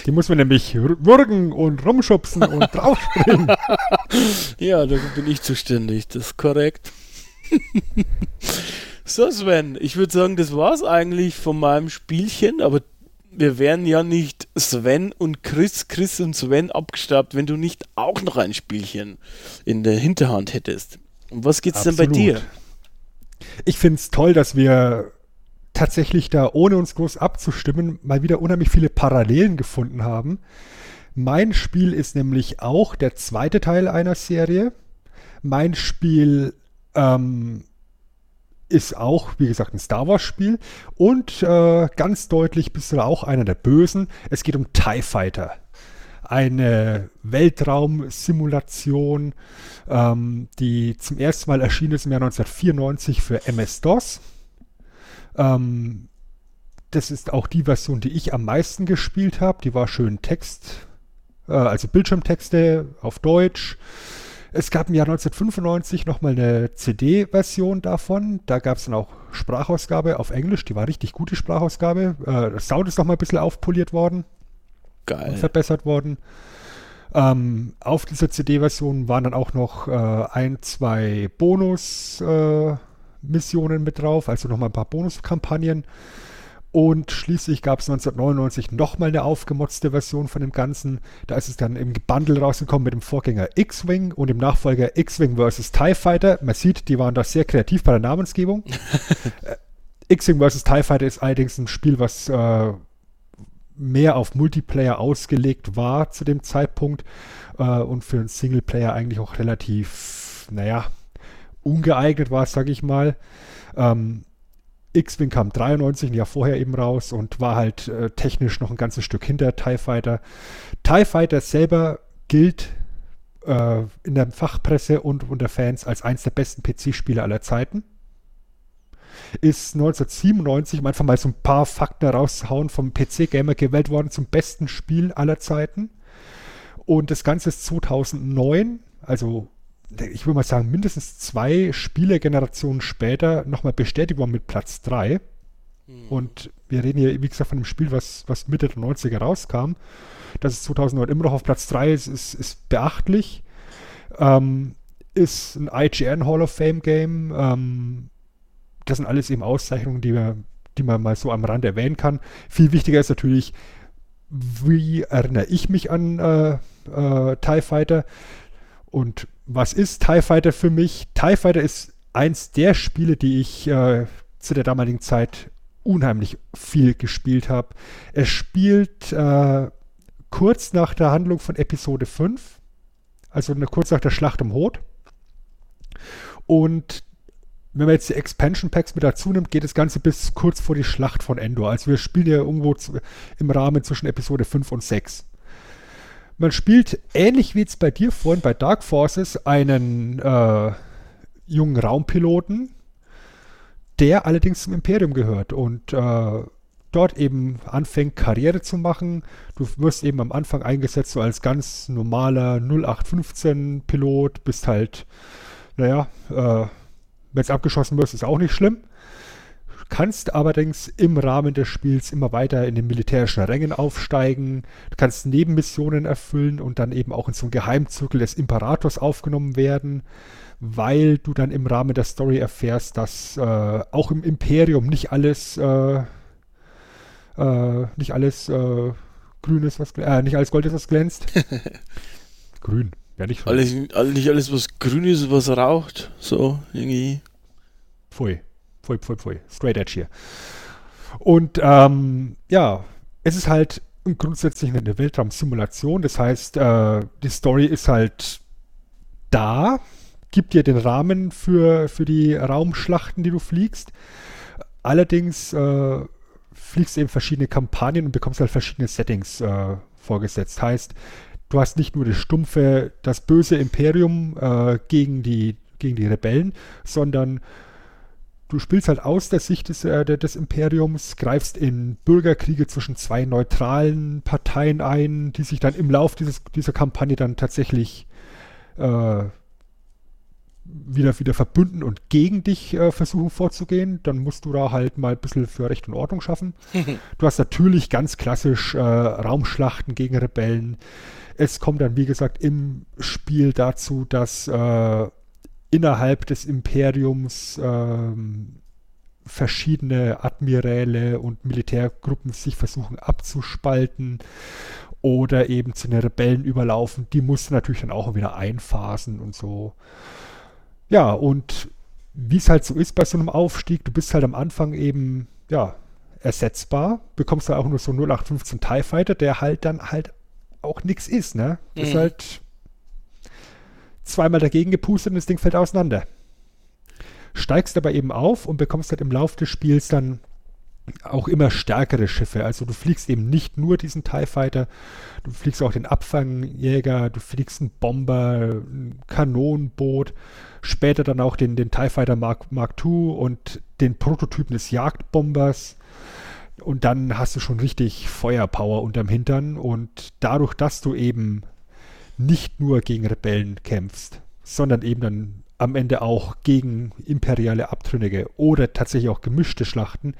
Die muss man nämlich würgen und rumschubsen und draufspringen. ja, da bin ich zuständig, das ist korrekt. So, Sven, ich würde sagen, das war's eigentlich von meinem Spielchen, aber wir wären ja nicht Sven und Chris, Chris und Sven abgestaubt, wenn du nicht auch noch ein Spielchen in der Hinterhand hättest. Und was geht's Absolut. denn bei dir? Ich finde es toll, dass wir tatsächlich da, ohne uns groß abzustimmen, mal wieder unheimlich viele Parallelen gefunden haben. Mein Spiel ist nämlich auch der zweite Teil einer Serie. Mein Spiel ähm, ist auch, wie gesagt, ein Star Wars-Spiel und äh, ganz deutlich bist du auch einer der Bösen. Es geht um TIE Fighter. Eine Weltraumsimulation, ähm, die zum ersten Mal erschienen ist im Jahr 1994 für MS-DOS. Ähm, das ist auch die Version, die ich am meisten gespielt habe. Die war schön Text, äh, also Bildschirmtexte auf Deutsch. Es gab im Jahr 1995 nochmal eine CD-Version davon. Da gab es dann auch Sprachausgabe auf Englisch. Die war richtig gute Sprachausgabe. Äh, das Sound ist nochmal ein bisschen aufpoliert worden. Geil. Und verbessert worden. Ähm, auf dieser CD-Version waren dann auch noch äh, ein, zwei Bonus-Missionen äh, mit drauf, also nochmal ein paar Bonuskampagnen. Und schließlich gab es 1999 nochmal eine aufgemotzte Version von dem Ganzen. Da ist es dann im Bundle rausgekommen mit dem Vorgänger X-Wing und dem Nachfolger X-Wing vs. TIE Fighter. Man sieht, die waren da sehr kreativ bei der Namensgebung. Äh, X-Wing vs. TIE Fighter ist allerdings ein Spiel, was äh, mehr auf Multiplayer ausgelegt war zu dem Zeitpunkt äh, und für einen Singleplayer eigentlich auch relativ, naja, ungeeignet war, sage ich mal. Ähm, X-Wing kam 93, ein Jahr vorher eben raus und war halt äh, technisch noch ein ganzes Stück hinter TIE Fighter. TIE Fighter selber gilt äh, in der Fachpresse und unter Fans als eines der besten PC-Spiele aller Zeiten. Ist 1997, um einfach mal so ein paar Fakten rauszuhauen, vom PC-Gamer gewählt worden zum besten Spiel aller Zeiten. Und das Ganze ist 2009, also ich würde mal sagen, mindestens zwei Spielegenerationen später nochmal bestätigt worden mit Platz 3. Mhm. Und wir reden hier, wie gesagt, von einem Spiel, was, was Mitte der 90er rauskam. Dass es 2009 immer noch auf Platz 3 ist, ist, ist beachtlich. Ähm, ist ein IGN Hall of Fame Game. Ähm, das sind alles eben Auszeichnungen, die, wir, die man mal so am Rand erwähnen kann. Viel wichtiger ist natürlich, wie erinnere ich mich an äh, äh, TIE Fighter? Und was ist TIE Fighter für mich? TIE Fighter ist eins der Spiele, die ich äh, zu der damaligen Zeit unheimlich viel gespielt habe. Es spielt äh, kurz nach der Handlung von Episode 5, also eine, kurz nach der Schlacht um Hoth. Und wenn man jetzt die Expansion Packs mit dazu nimmt, geht das Ganze bis kurz vor die Schlacht von Endor. Also wir spielen ja irgendwo im Rahmen zwischen Episode 5 und 6. Man spielt ähnlich wie jetzt bei dir vorhin bei Dark Forces einen äh, jungen Raumpiloten, der allerdings zum Imperium gehört und äh, dort eben anfängt Karriere zu machen. Du wirst eben am Anfang eingesetzt so als ganz normaler 0815 Pilot, bist halt, naja, äh, wenn es abgeschossen wirst, ist auch nicht schlimm kannst allerdings im Rahmen des Spiels immer weiter in den militärischen Rängen aufsteigen. Du kannst Nebenmissionen erfüllen und dann eben auch in so einen Geheimzirkel des Imperators aufgenommen werden, weil du dann im Rahmen der Story erfährst, dass äh, auch im Imperium nicht alles äh, äh, nicht alles äh, grün ist, was äh, nicht alles Gold ist, was glänzt. grün, ja nicht alles, nicht alles, was grün ist, was raucht, so irgendwie. Pfui. Pfui, pfui, pfui. Straight Edge hier. Und ähm, ja, es ist halt grundsätzlich eine Weltraumsimulation. Das heißt, äh, die Story ist halt da, gibt dir den Rahmen für, für die Raumschlachten, die du fliegst. Allerdings äh, fliegst du eben verschiedene Kampagnen und bekommst halt verschiedene Settings äh, vorgesetzt. Heißt, du hast nicht nur das stumpfe, das böse Imperium äh, gegen, die, gegen die Rebellen, sondern du spielst halt aus der Sicht des, äh, des Imperiums, greifst in Bürgerkriege zwischen zwei neutralen Parteien ein, die sich dann im Lauf dieses, dieser Kampagne dann tatsächlich äh, wieder, wieder verbünden und gegen dich äh, versuchen vorzugehen. Dann musst du da halt mal ein bisschen für Recht und Ordnung schaffen. du hast natürlich ganz klassisch äh, Raumschlachten gegen Rebellen. Es kommt dann, wie gesagt, im Spiel dazu, dass äh, innerhalb des Imperiums ähm, verschiedene Admiräle und Militärgruppen sich versuchen abzuspalten oder eben zu den Rebellen überlaufen. Die mussten natürlich dann auch wieder einphasen und so. Ja, und wie es halt so ist bei so einem Aufstieg, du bist halt am Anfang eben, ja, ersetzbar, bekommst da auch nur so 0815 TIE Fighter, der halt dann halt auch nichts ist, ne? Mhm. ist halt zweimal dagegen gepustet und das Ding fällt auseinander. Steigst aber eben auf und bekommst halt im Laufe des Spiels dann auch immer stärkere Schiffe. Also du fliegst eben nicht nur diesen TIE Fighter, du fliegst auch den Abfangjäger, du fliegst einen Bomber, ein Kanonenboot, später dann auch den, den TIE Fighter Mark, Mark II und den Prototypen des Jagdbombers. Und dann hast du schon richtig Feuerpower unterm Hintern und dadurch, dass du eben nicht nur gegen Rebellen kämpfst, sondern eben dann am Ende auch gegen imperiale Abtrünnige oder tatsächlich auch gemischte Schlachten,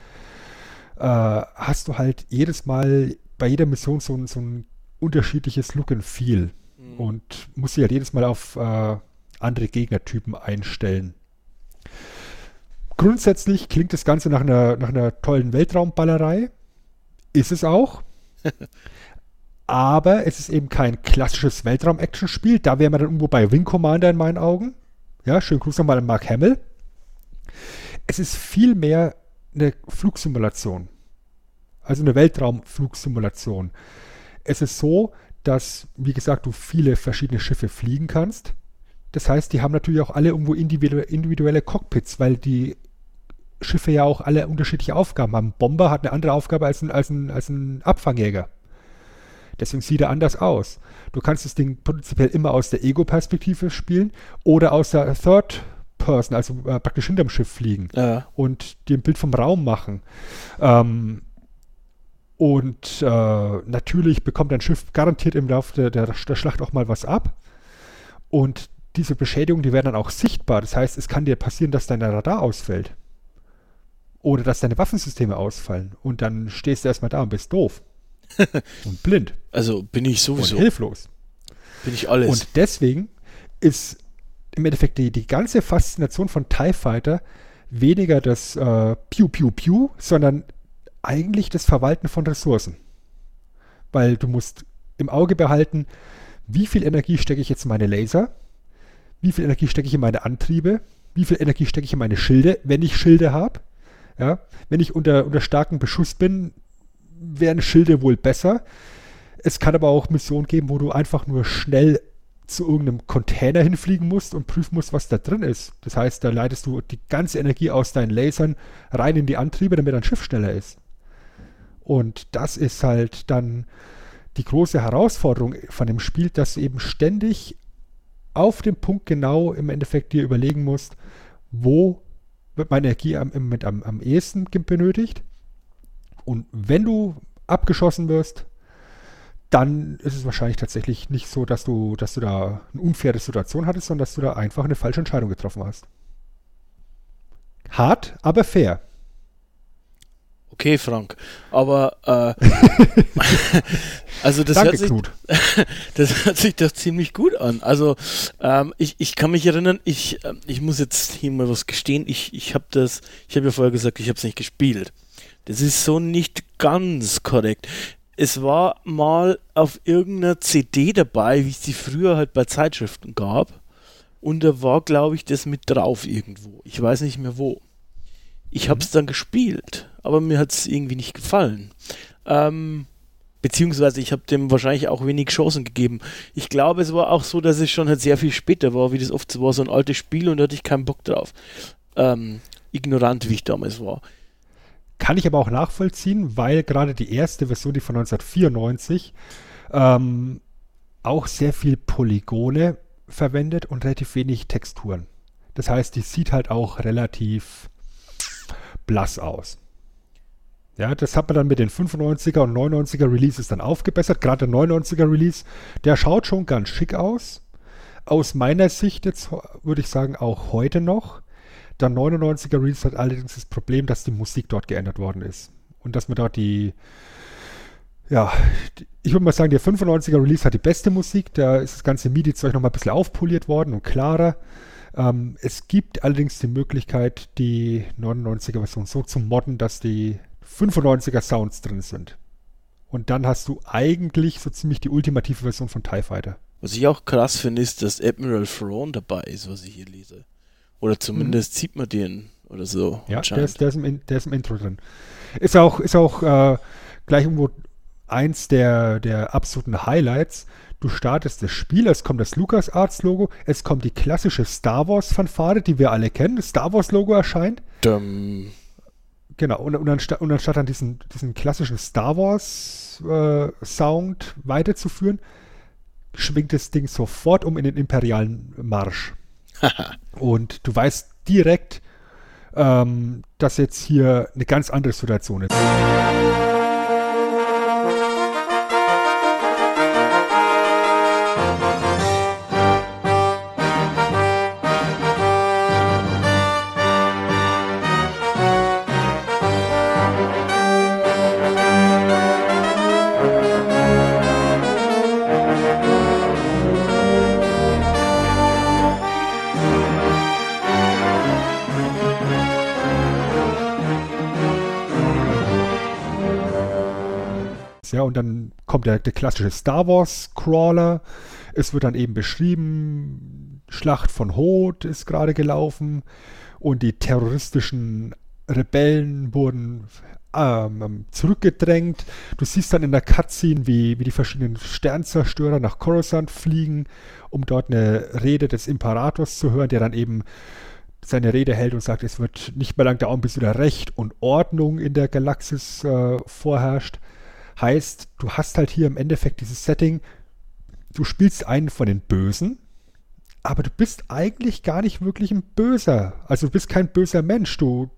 äh, hast du halt jedes Mal bei jeder Mission so, so ein unterschiedliches Look and Feel mhm. und musst dich halt jedes Mal auf äh, andere Gegnertypen einstellen. Grundsätzlich klingt das Ganze nach einer, nach einer tollen Weltraumballerei. Ist es auch. aber es ist eben kein klassisches Weltraum-Action-Spiel. Da wären wir dann irgendwo bei Wing Commander in meinen Augen. Ja, schönen Gruß nochmal an Mark Hamill. Es ist vielmehr eine Flugsimulation. Also eine Weltraumflugsimulation. Es ist so, dass, wie gesagt, du viele verschiedene Schiffe fliegen kannst. Das heißt, die haben natürlich auch alle irgendwo individuelle Cockpits, weil die Schiffe ja auch alle unterschiedliche Aufgaben haben. Ein Bomber hat eine andere Aufgabe als ein, als ein, als ein Abfangjäger. Deswegen sieht er anders aus. Du kannst das Ding prinzipiell immer aus der Ego-Perspektive spielen oder aus der Third Person, also äh, praktisch hinterm Schiff fliegen Ja. und dir ein Bild vom Raum machen. Ähm, und äh, natürlich bekommt dein Schiff garantiert im Laufe der, der, der Schlacht auch mal was ab. Und diese Beschädigungen, die werden dann auch sichtbar. Das heißt, es kann dir passieren, dass dein Radar ausfällt. Oder dass deine Waffensysteme ausfallen. Und dann stehst du erstmal da und bist doof. und blind. Also bin ich Und sowieso. hilflos. Bin ich alles. Und deswegen ist im Endeffekt die, die ganze Faszination von TIE Fighter weniger das äh, Piu Piu Piu, sondern eigentlich das Verwalten von Ressourcen. Weil du musst im Auge behalten, wie viel Energie stecke ich jetzt in meine Laser, wie viel Energie stecke ich in meine Antriebe, wie viel Energie stecke ich in meine Schilde, wenn ich Schilde habe. Ja, wenn ich unter, unter starkem Beschuss bin, wären Schilde wohl besser. Es kann aber auch Missionen geben, wo du einfach nur schnell zu irgendeinem Container hinfliegen musst und prüfen musst, was da drin ist. Das heißt, da leitest du die ganze Energie aus deinen Lasern rein in die Antriebe, damit dein Schiff schneller ist. Und das ist halt dann die große Herausforderung von dem Spiel, dass du eben ständig auf dem Punkt genau im Endeffekt dir überlegen musst, wo wird meine Energie am, am, am ehesten benötigt. Und wenn du abgeschossen wirst, dann ist es wahrscheinlich tatsächlich nicht so, dass du, dass du da eine unfaire Situation hattest, sondern dass du da einfach eine falsche Entscheidung getroffen hast. Hart, aber fair. okay, Frank. Aber äh, also das Danke, hört sich, das hört sich doch ziemlich gut an. Also ähm, ich, ich kann mich erinnern, ich, ähm, ich muss jetzt hier mal was gestehen. Ich, ich habe das, ich habe ja vorher gesagt, ich habe es nicht gespielt. Das ist so nicht ganz korrekt. Es war mal auf irgendeiner CD dabei, wie es die früher halt bei Zeitschriften gab. Und da war, glaube ich, das mit drauf irgendwo. Ich weiß nicht mehr wo. Ich habe es dann gespielt, aber mir hat es irgendwie nicht gefallen. Ähm, beziehungsweise ich habe dem wahrscheinlich auch wenig Chancen gegeben. Ich glaube, es war auch so, dass es schon halt sehr viel später war, wie das oft so war, so ein altes Spiel und da hatte ich keinen Bock drauf. Ähm, ignorant, wie ich damals war. Kann ich aber auch nachvollziehen, weil gerade die erste Version, die von 1994, ähm, auch sehr viel Polygone verwendet und relativ wenig Texturen. Das heißt, die sieht halt auch relativ blass aus. Ja, das hat man dann mit den 95er und 99er Releases dann aufgebessert. Gerade der 99er Release, der schaut schon ganz schick aus. Aus meiner Sicht jetzt würde ich sagen auch heute noch. Der 99er Release hat allerdings das Problem, dass die Musik dort geändert worden ist. Und dass man dort die, ja, ich würde mal sagen, der 95er Release hat die beste Musik. Da ist das ganze MIDI-Zeug nochmal ein bisschen aufpoliert worden und klarer. Ähm, es gibt allerdings die Möglichkeit, die 99er Version so zu modden, dass die 95er Sounds drin sind. Und dann hast du eigentlich so ziemlich die ultimative Version von TIE Fighter. Was ich auch krass finde, ist, dass Admiral Thrawn dabei ist, was ich hier lese. Oder zumindest sieht man den oder so. Ja, der ist, der, ist im, der ist im Intro drin. Ist auch, ist auch äh, gleich irgendwo eins der, der absoluten Highlights. Du startest das Spiel, es kommt das LucasArts-Logo, es kommt die klassische Star Wars-Fanfare, die wir alle kennen. Das Star Wars-Logo erscheint. Dum. Genau, und, und, anstatt, und anstatt dann diesen, diesen klassischen Star Wars-Sound weiterzuführen, schwingt das Ding sofort um in den imperialen Marsch. und du weißt direkt, ähm, dass jetzt hier eine ganz andere Situation ist. Kommt der, der klassische Star Wars Crawler. Es wird dann eben beschrieben, Schlacht von Hoth ist gerade gelaufen und die terroristischen Rebellen wurden ähm, zurückgedrängt. Du siehst dann in der Cutscene, wie, wie die verschiedenen Sternzerstörer nach Coruscant fliegen, um dort eine Rede des Imperators zu hören, der dann eben seine Rede hält und sagt, es wird nicht mehr lang dauern, bis wieder Recht und Ordnung in der Galaxis äh, vorherrscht. Heißt, du hast halt hier im Endeffekt dieses Setting, du spielst einen von den Bösen, aber du bist eigentlich gar nicht wirklich ein Böser. Also du bist kein böser Mensch, du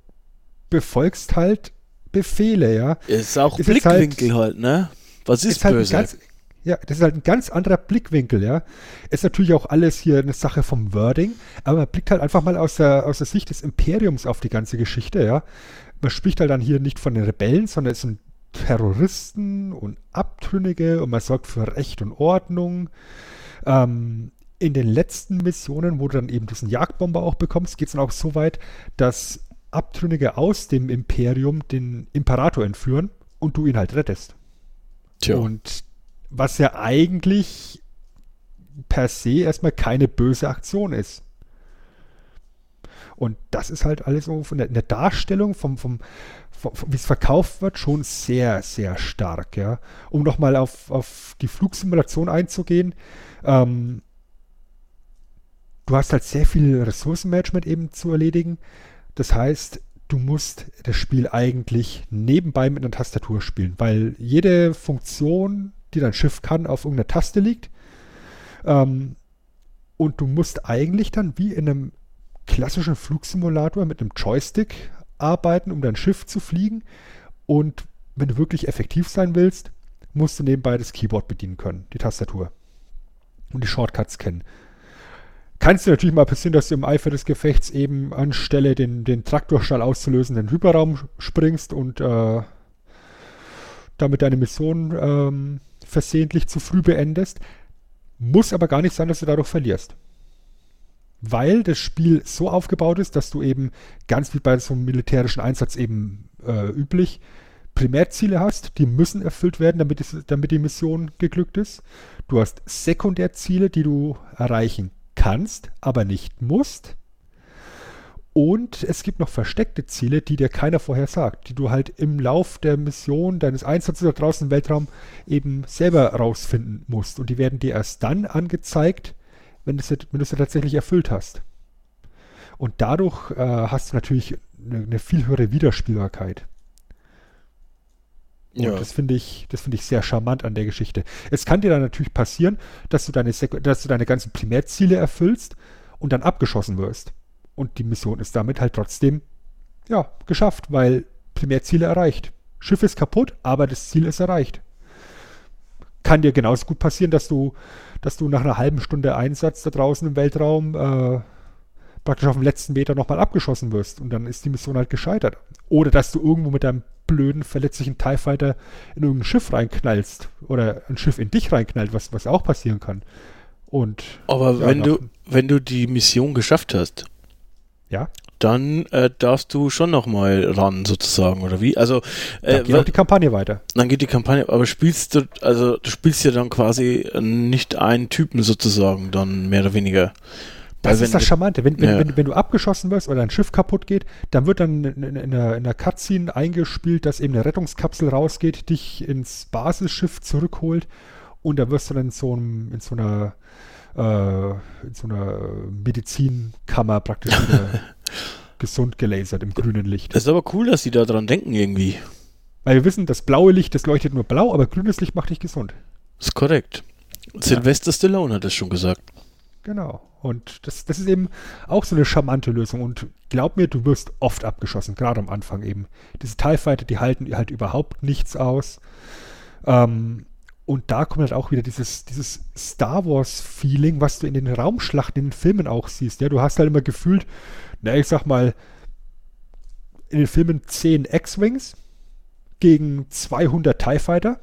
befolgst halt Befehle, ja. Ist auch Ist Blickwinkel halt, ne? Was ist, halt ein böse? ganz, ja, das ist halt ein ganz anderer Blickwinkel, ja. Ist natürlich auch alles hier eine Sache vom Wording, aber man blickt halt einfach mal aus der, aus der Sicht des Imperiums auf die ganze Geschichte, ja. Man spricht halt dann hier nicht von den Rebellen, sondern es sind Terroristen und Abtrünnige und man sorgt für Recht und Ordnung. Ähm, in den letzten Missionen, wo du dann eben diesen Jagdbomber auch bekommst, geht es dann auch so weit, dass Abtrünnige aus dem Imperium den Imperator entführen und du ihn halt rettest. Tja. Und was ja eigentlich per se erstmal keine böse Aktion ist. Und das ist halt alles so von der, der Darstellung, vom, vom, vom, wie es verkauft wird, schon sehr, sehr stark. Ja. Um nochmal auf, auf die Flugsimulation einzugehen, ähm, du hast halt sehr viel Ressourcenmanagement eben zu erledigen. Das heißt, du musst das Spiel eigentlich nebenbei mit einer Tastatur spielen, weil jede Funktion, die dein Schiff kann, auf irgendeiner Taste liegt. Ähm, und du musst eigentlich dann wie in einem klassischen Flugsimulator mit einem Joystick arbeiten, um dein Schiff zu fliegen. Und wenn du wirklich effektiv sein willst, musst du nebenbei das Keyboard bedienen können, die Tastatur. Und die Shortcuts kennen. Kann es dir natürlich mal passieren, dass du im Eifer des Gefechts eben anstelle den, den Traktorstall auszulösen, in den Hyperraum springst und äh, damit deine Mission ähm, versehentlich zu früh beendest. Muss aber gar nicht sein, dass du dadurch verlierst. Weil das Spiel so aufgebaut ist, dass du eben ganz wie bei so einem militärischen Einsatz eben äh, üblich Primärziele hast, die müssen erfüllt werden, damit, es, damit die Mission geglückt ist. Du hast Sekundärziele, die du erreichen kannst, aber nicht musst. Und es gibt noch versteckte Ziele, die dir keiner vorher sagt, die du halt im Lauf der Mission deines Einsatzes da draußen im Weltraum eben selber rausfinden musst. Und die werden dir erst dann angezeigt, wenn, wenn du es tatsächlich erfüllt hast. Und dadurch äh, hast du natürlich eine, eine viel höhere Wiederspielbarkeit. Und Ja. das finde ich, das finde ich sehr charmant an der Geschichte. Es kann dir dann natürlich passieren, dass du deine, Sek dass du deine ganzen Primärziele erfüllst und dann abgeschossen wirst. Und die Mission ist damit halt trotzdem, ja, geschafft, weil Primärziele erreicht. Schiff ist kaputt, aber das Ziel ist erreicht. Kann dir genauso gut passieren, dass du, dass du nach einer halben Stunde Einsatz da draußen im Weltraum äh, praktisch auf dem letzten Meter nochmal abgeschossen wirst und dann ist die Mission halt gescheitert. Oder dass du irgendwo mit deinem blöden, verletzlichen TIE Fighter in irgendein Schiff reinknallst oder ein Schiff in dich reinknallt, was, was auch passieren kann. Und Aber ja, wenn du, wenn du die Mission geschafft hast, ja, dann äh, darfst du schon noch mal ran, sozusagen, oder wie? Also, dann äh, geht auch die Kampagne weiter. dann geht die Kampagne, aber spielst du, also du spielst ja dann quasi nicht einen Typen sozusagen, dann mehr oder weniger. Das ist das Charmante. Wenn, wenn, Ja. wenn, wenn du abgeschossen wirst oder ein Schiff kaputt geht, dann wird dann in, in, in, der, in der Cutscene eingespielt, dass eben eine Rettungskapsel rausgeht, dich ins Basisschiff zurückholt und da wirst du dann in so, einem, in so einer äh, in so einer Medizinkammer praktisch wieder gesund gelasert im grünen Licht. Das ist aber cool, dass die da dran denken irgendwie. Weil wir wissen, das blaue Licht, das leuchtet nur blau, aber grünes Licht macht dich gesund. Das ist korrekt. Sylvester Stallone hat das schon gesagt. Genau. Und das, das ist eben auch so eine charmante Lösung. Und glaub mir, du wirst oft abgeschossen, gerade am Anfang eben. Diese TIE Fighter, die halten halt überhaupt nichts aus. Ähm, und da kommt halt auch wieder dieses, dieses Star Wars-Feeling, was du in den Raumschlachten, in den Filmen auch siehst. Ja, du hast halt immer gefühlt, na, ich sag mal, in den Filmen 10 X-Wings gegen 200 TIE Fighter.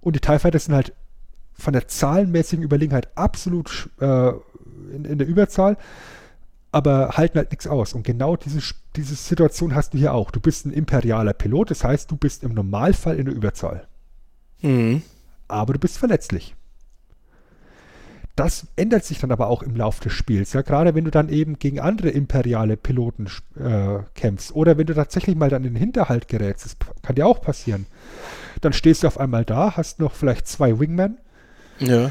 Und die TIE Fighter sind halt von der zahlenmäßigen Überlegenheit absolut äh, in, in der Überzahl, aber halten halt nichts aus. Und genau diese, diese Situation hast du hier auch. Du bist ein imperialer Pilot, das heißt, du bist im Normalfall in der Überzahl. Mhm. Aber du bist verletzlich. Das ändert sich dann aber auch im Laufe des Spiels. Ja, gerade wenn du dann eben gegen andere imperiale Piloten äh, kämpfst oder wenn du tatsächlich mal dann in den Hinterhalt gerätst, das kann dir auch passieren. Dann stehst du auf einmal da, hast noch vielleicht zwei Wingmen Ja.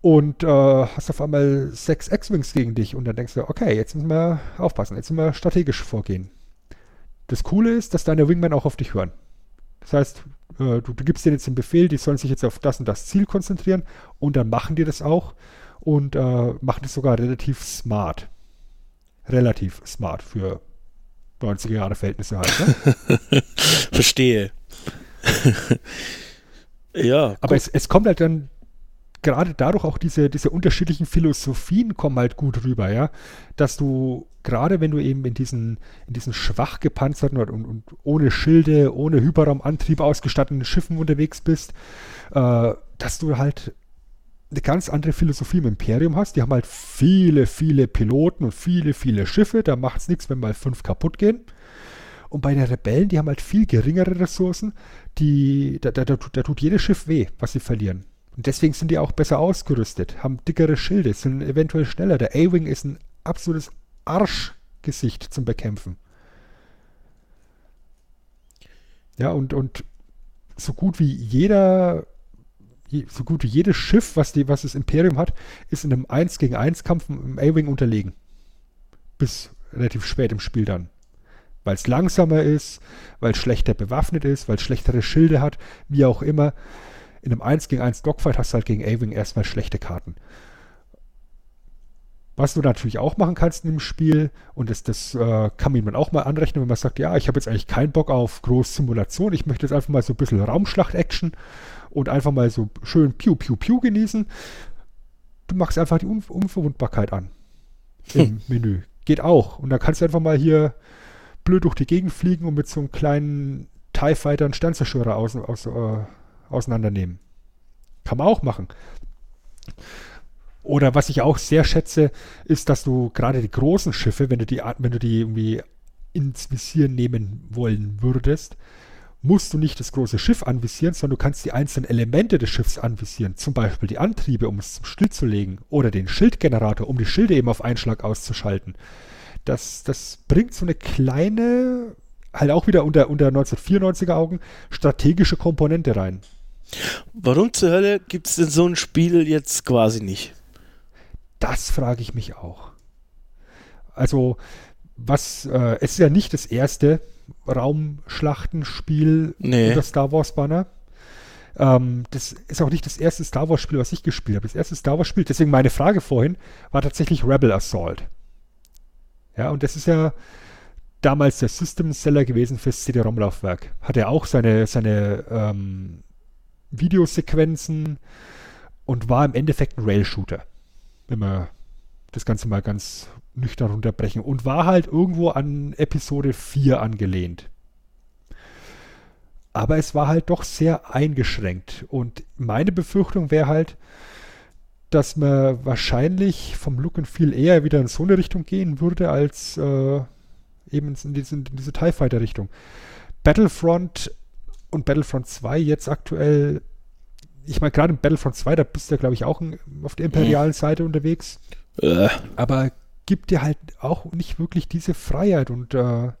und äh, hast auf einmal sechs X-Wings gegen dich und dann denkst du, okay, jetzt müssen wir aufpassen, jetzt müssen wir strategisch vorgehen. Das Coole ist, dass deine Wingmen auch auf dich hören. Das heißt, äh, du, du, gibst denen jetzt den Befehl, die sollen sich jetzt auf das und das Ziel konzentrieren und dann machen die das auch und äh, machen das sogar relativ smart. Relativ smart für 90er Jahre Verhältnisse halt. Ne? Verstehe. ja. Aber es, es kommt halt dann gerade dadurch auch diese, diese unterschiedlichen Philosophien kommen halt gut rüber, ja. Dass du, gerade wenn du eben in diesen, in diesen schwach gepanzerten und, und, ohne Schilde, ohne Hyperraumantrieb ausgestatteten Schiffen unterwegs bist, äh, dass du halt eine ganz andere Philosophie im Imperium hast. Die haben halt viele, viele Piloten und viele, viele Schiffe. Da macht es nichts, wenn mal fünf kaputt gehen. Und bei den Rebellen, die haben halt viel geringere Ressourcen. Die, da, da, da, da tut jedes Schiff weh, was sie verlieren. Und deswegen sind die auch besser ausgerüstet, haben dickere Schilde, sind eventuell schneller. Der A-Wing ist ein absolutes Arschgesicht zum Bekämpfen. Ja, und, und so gut wie jeder, so gut wie jedes Schiff, was, die, was das Imperium hat, ist in einem 1 gegen 1 Kampf im A-Wing unterlegen. Bis relativ spät im Spiel dann. Weil es langsamer ist, weil es schlechter bewaffnet ist, weil es schlechtere Schilde hat, wie auch immer in einem 1 gegen 1 Dogfight hast du halt gegen A-Wing erstmal schlechte Karten. Was du natürlich auch machen kannst in dem Spiel, und das, das äh, kann man auch mal anrechnen, wenn man sagt, ja, ich habe jetzt eigentlich keinen Bock auf große Simulation, ich möchte jetzt einfach mal so ein bisschen Raumschlacht-Action und einfach mal so schön Piu, Piu, Piu genießen. Du machst einfach die Un Unverwundbarkeit an im hm. Menü. Geht auch. Und dann kannst du einfach mal hier blöd durch die Gegend fliegen und mit so einem kleinen TIE Fighter einen Sternzerstörer aus, aus, äh, auseinandernehmen. Kann man auch machen. Oder was ich auch sehr schätze, ist, dass du gerade die großen Schiffe, wenn du die, wenn du die irgendwie ins Visier nehmen wollen würdest, musst du nicht das große Schiff anvisieren, sondern du kannst die einzelnen Elemente des Schiffs anvisieren. Zum Beispiel die Antriebe, um es zum Stillzulegen, oder den Schildgenerator, um die Schilde eben auf Einschlag auszuschalten. Das, das bringt so eine kleine, halt auch wieder unter, unter 1994er Augen, strategische Komponente rein. Warum zur Hölle gibt es denn so ein Spiel jetzt quasi nicht? Das frage ich mich auch. Also, was, äh, es ist ja nicht das erste Raumschlachtenspiel nee. unter Star Wars Banner. Ähm, das ist auch nicht das erste Star Wars Spiel, was ich gespielt habe. Das erste Star Wars Spiel, deswegen meine Frage vorhin, war tatsächlich Rebel Assault. Ja, und das ist ja damals der System Seller gewesen fürs CD-ROM-Laufwerk. Hat er auch seine, seine ähm, Videosequenzen und war im Endeffekt ein Rail-Shooter. Wenn wir das Ganze mal ganz nüchtern runterbrechen. Und war halt irgendwo an Episode 4 angelehnt. Aber es war halt doch sehr eingeschränkt. Und meine Befürchtung wäre halt, dass man wahrscheinlich vom Look and Feel eher wieder in so eine Richtung gehen würde, als äh, eben in diese, in diese TIE Fighter Richtung. Battlefront und Battlefront 2 jetzt aktuell, ich meine, gerade in Battlefront 2, da bist du ja, glaube ich, auch auf der imperialen. Seite unterwegs. Äh. Aber gibt dir halt auch nicht wirklich diese Freiheit und äh,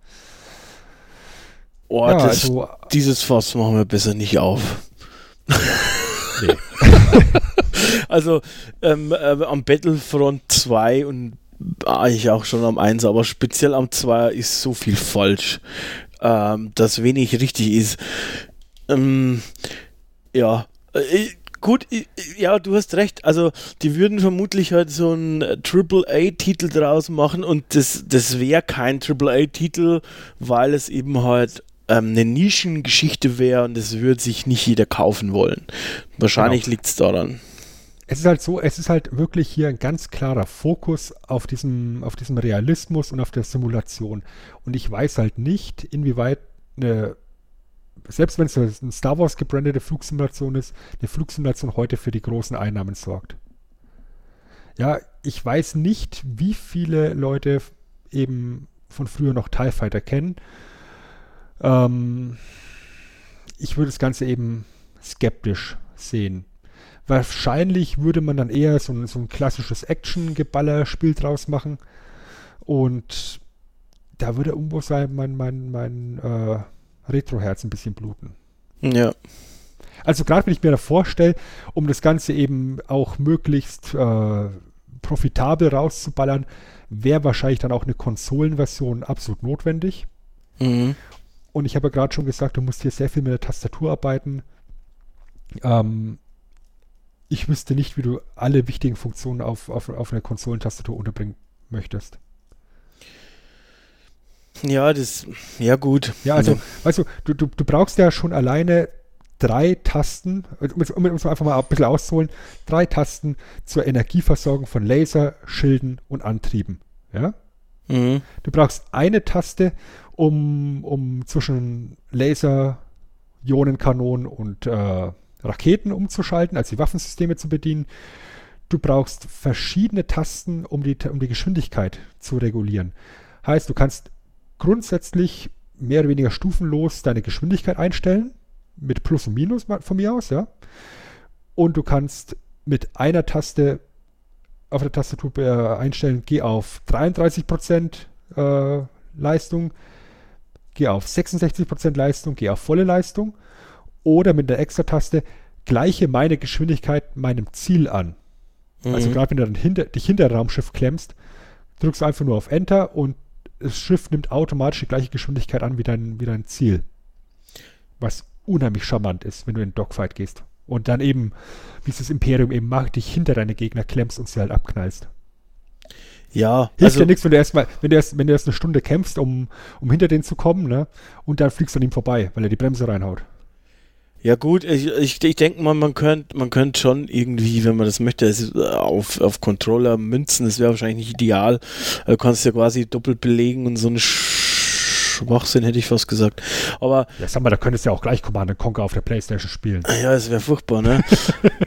Oh, ja, das, also, dieses Fass machen wir besser nicht auf. Nee. also ähm, äh, am Battlefront 2 und eigentlich auch schon am 1, aber speziell am 2 ist so viel falsch ähm, das wenig richtig ist. Ähm, ja, äh, gut, ja, du hast recht. Also, die würden vermutlich halt so einen AAA-Titel draus machen und das, das wäre kein AAA-Titel, weil es eben halt ähm, eine Nischengeschichte wäre und das würde sich nicht jeder kaufen wollen. Wahrscheinlich genau. liegt es daran. Es ist halt so, es ist halt wirklich hier ein ganz klarer Fokus auf diesem, auf diesem Realismus und auf der Simulation. Und ich weiß halt nicht, inwieweit eine, selbst wenn es eine Star Wars gebrandete Flugsimulation ist, eine Flugsimulation heute für die großen Einnahmen sorgt. Ja, ich weiß nicht, wie viele Leute eben von früher noch TIE Fighter kennen. Ähm, ich würde das Ganze eben skeptisch sehen. Wahrscheinlich würde man dann eher so ein, so ein klassisches Action-Geballer-Spiel draus machen. Und da würde irgendwo sein mein, mein, mein äh, Retro-Herz ein bisschen bluten. Ja. Also gerade wenn ich mir da vorstelle, um das Ganze eben auch möglichst äh, profitabel rauszuballern, wäre wahrscheinlich dann auch eine Konsolenversion absolut notwendig. Mhm. Und ich habe ja gerade schon gesagt, du musst hier sehr viel mit der Tastatur arbeiten. Ähm, ich wüsste nicht, wie du alle wichtigen Funktionen auf, auf, auf einer Konsolentastatur unterbringen möchtest. Ja, das, ja gut. Ja, also, weißt du, du, du, du brauchst ja schon alleine drei Tasten, um es einfach mal ein bisschen auszuholen, drei Tasten zur Energieversorgung von Laser, Schilden und Antrieben. Ja? Mhm. Du brauchst eine Taste, um, um zwischen Laser, Ionenkanonen und äh, Raketen umzuschalten, also die Waffensysteme zu bedienen. Du brauchst verschiedene Tasten, um die, um die Geschwindigkeit zu regulieren. Heißt, du kannst grundsätzlich mehr oder weniger stufenlos deine Geschwindigkeit einstellen, mit Plus und Minus von mir aus, ja. Und du kannst mit einer Taste auf der Tastatur äh, einstellen, geh auf 33% äh, Leistung, geh auf 66% Leistung, geh auf volle Leistung oder mit der Extra-Taste gleiche meine Geschwindigkeit meinem Ziel an. Also Mhm. Also gerade wenn du dann hinter, dich hinter Raumschiff klemmst, drückst du einfach nur auf Enter und das Schiff nimmt automatisch die gleiche Geschwindigkeit an wie dein, wie dein Ziel. Was unheimlich charmant ist, wenn du in den Dogfight gehst. Und dann eben, wie es das Imperium eben macht, dich hinter deine Gegner klemmst und sie halt abknallst. Ja, Hilft also, ja nichts, wenn du erst mal, wenn du erst, wenn du erst eine Stunde kämpfst, um, um hinter denen zu kommen, ne? Und dann fliegst du an ihm vorbei, weil er die Bremse reinhaut. Ja gut, ich, ich, ich denke mal, man könnte man könnt schon irgendwie, wenn man das möchte, es auf, auf Controller münzen, das wäre wahrscheinlich nicht ideal. Du kannst ja quasi doppelt belegen und so ein Schwachsinn hätte ich fast gesagt. Aber Ja, sag mal, da könntest du ja auch gleich Command Conquer auf der Playstation spielen. ja, es wäre furchtbar, ne?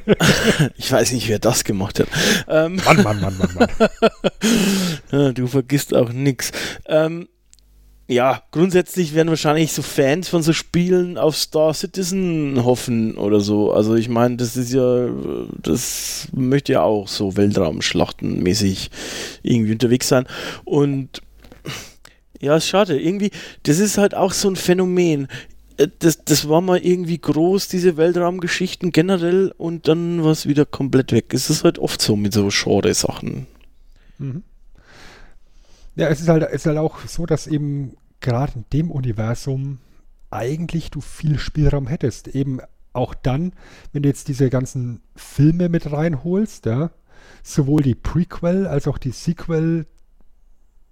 ich weiß nicht, wer das gemacht hat. Ähm, Mann, Mann, Mann, Mann, Mann. Du vergisst auch nix. Ähm, ja, grundsätzlich werden wahrscheinlich so Fans von so Spielen auf Star Citizen hoffen oder so. Also ich meine, das ist ja, das möchte ja auch so Weltraumschlachtenmäßig irgendwie unterwegs sein. Und ja, ist schade. Irgendwie, das ist halt auch so ein Phänomen. Äh, Das, das war mal irgendwie groß, diese Weltraumgeschichten generell, und dann war es wieder komplett weg. Es ist halt oft so mit so Genre-Sachen. Mhm. Ja, es ist halt, es ist halt auch so, dass eben gerade in dem Universum eigentlich du viel Spielraum hättest. Eben auch dann, wenn du jetzt diese ganzen Filme mit reinholst, ja, sowohl die Prequel als auch die Sequel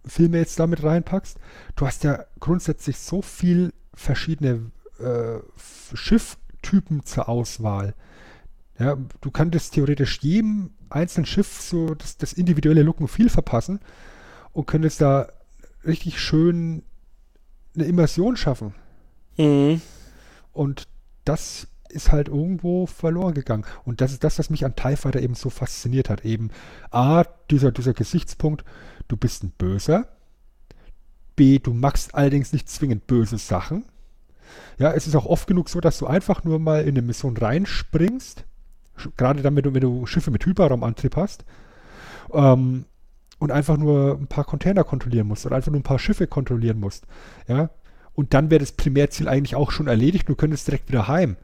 Filme jetzt damit reinpackst, du hast ja grundsätzlich so viel verschiedene äh, Schifftypen zur Auswahl. Ja, du könntest theoretisch jedem einzelnen Schiff so das, das individuelle Look und Feel verpassen und könntest da richtig schön eine Immersion schaffen. Mhm. Und das ist halt irgendwo verloren gegangen. Und das ist das, was mich an TIE Fighter eben so fasziniert hat. Eben A, dieser, dieser Gesichtspunkt, du bist ein Böser. B, du machst allerdings nicht zwingend böse Sachen. Ja, es ist auch oft genug so, dass du einfach nur mal in eine Mission reinspringst. Gerade dann, wenn du, wenn du Schiffe mit Hyperraumantrieb hast. Ähm, und einfach nur ein paar Container kontrollieren musst oder einfach nur ein paar Schiffe kontrollieren musst. Ja, und dann wäre das Primärziel eigentlich auch schon erledigt. Du könntest direkt wieder heim.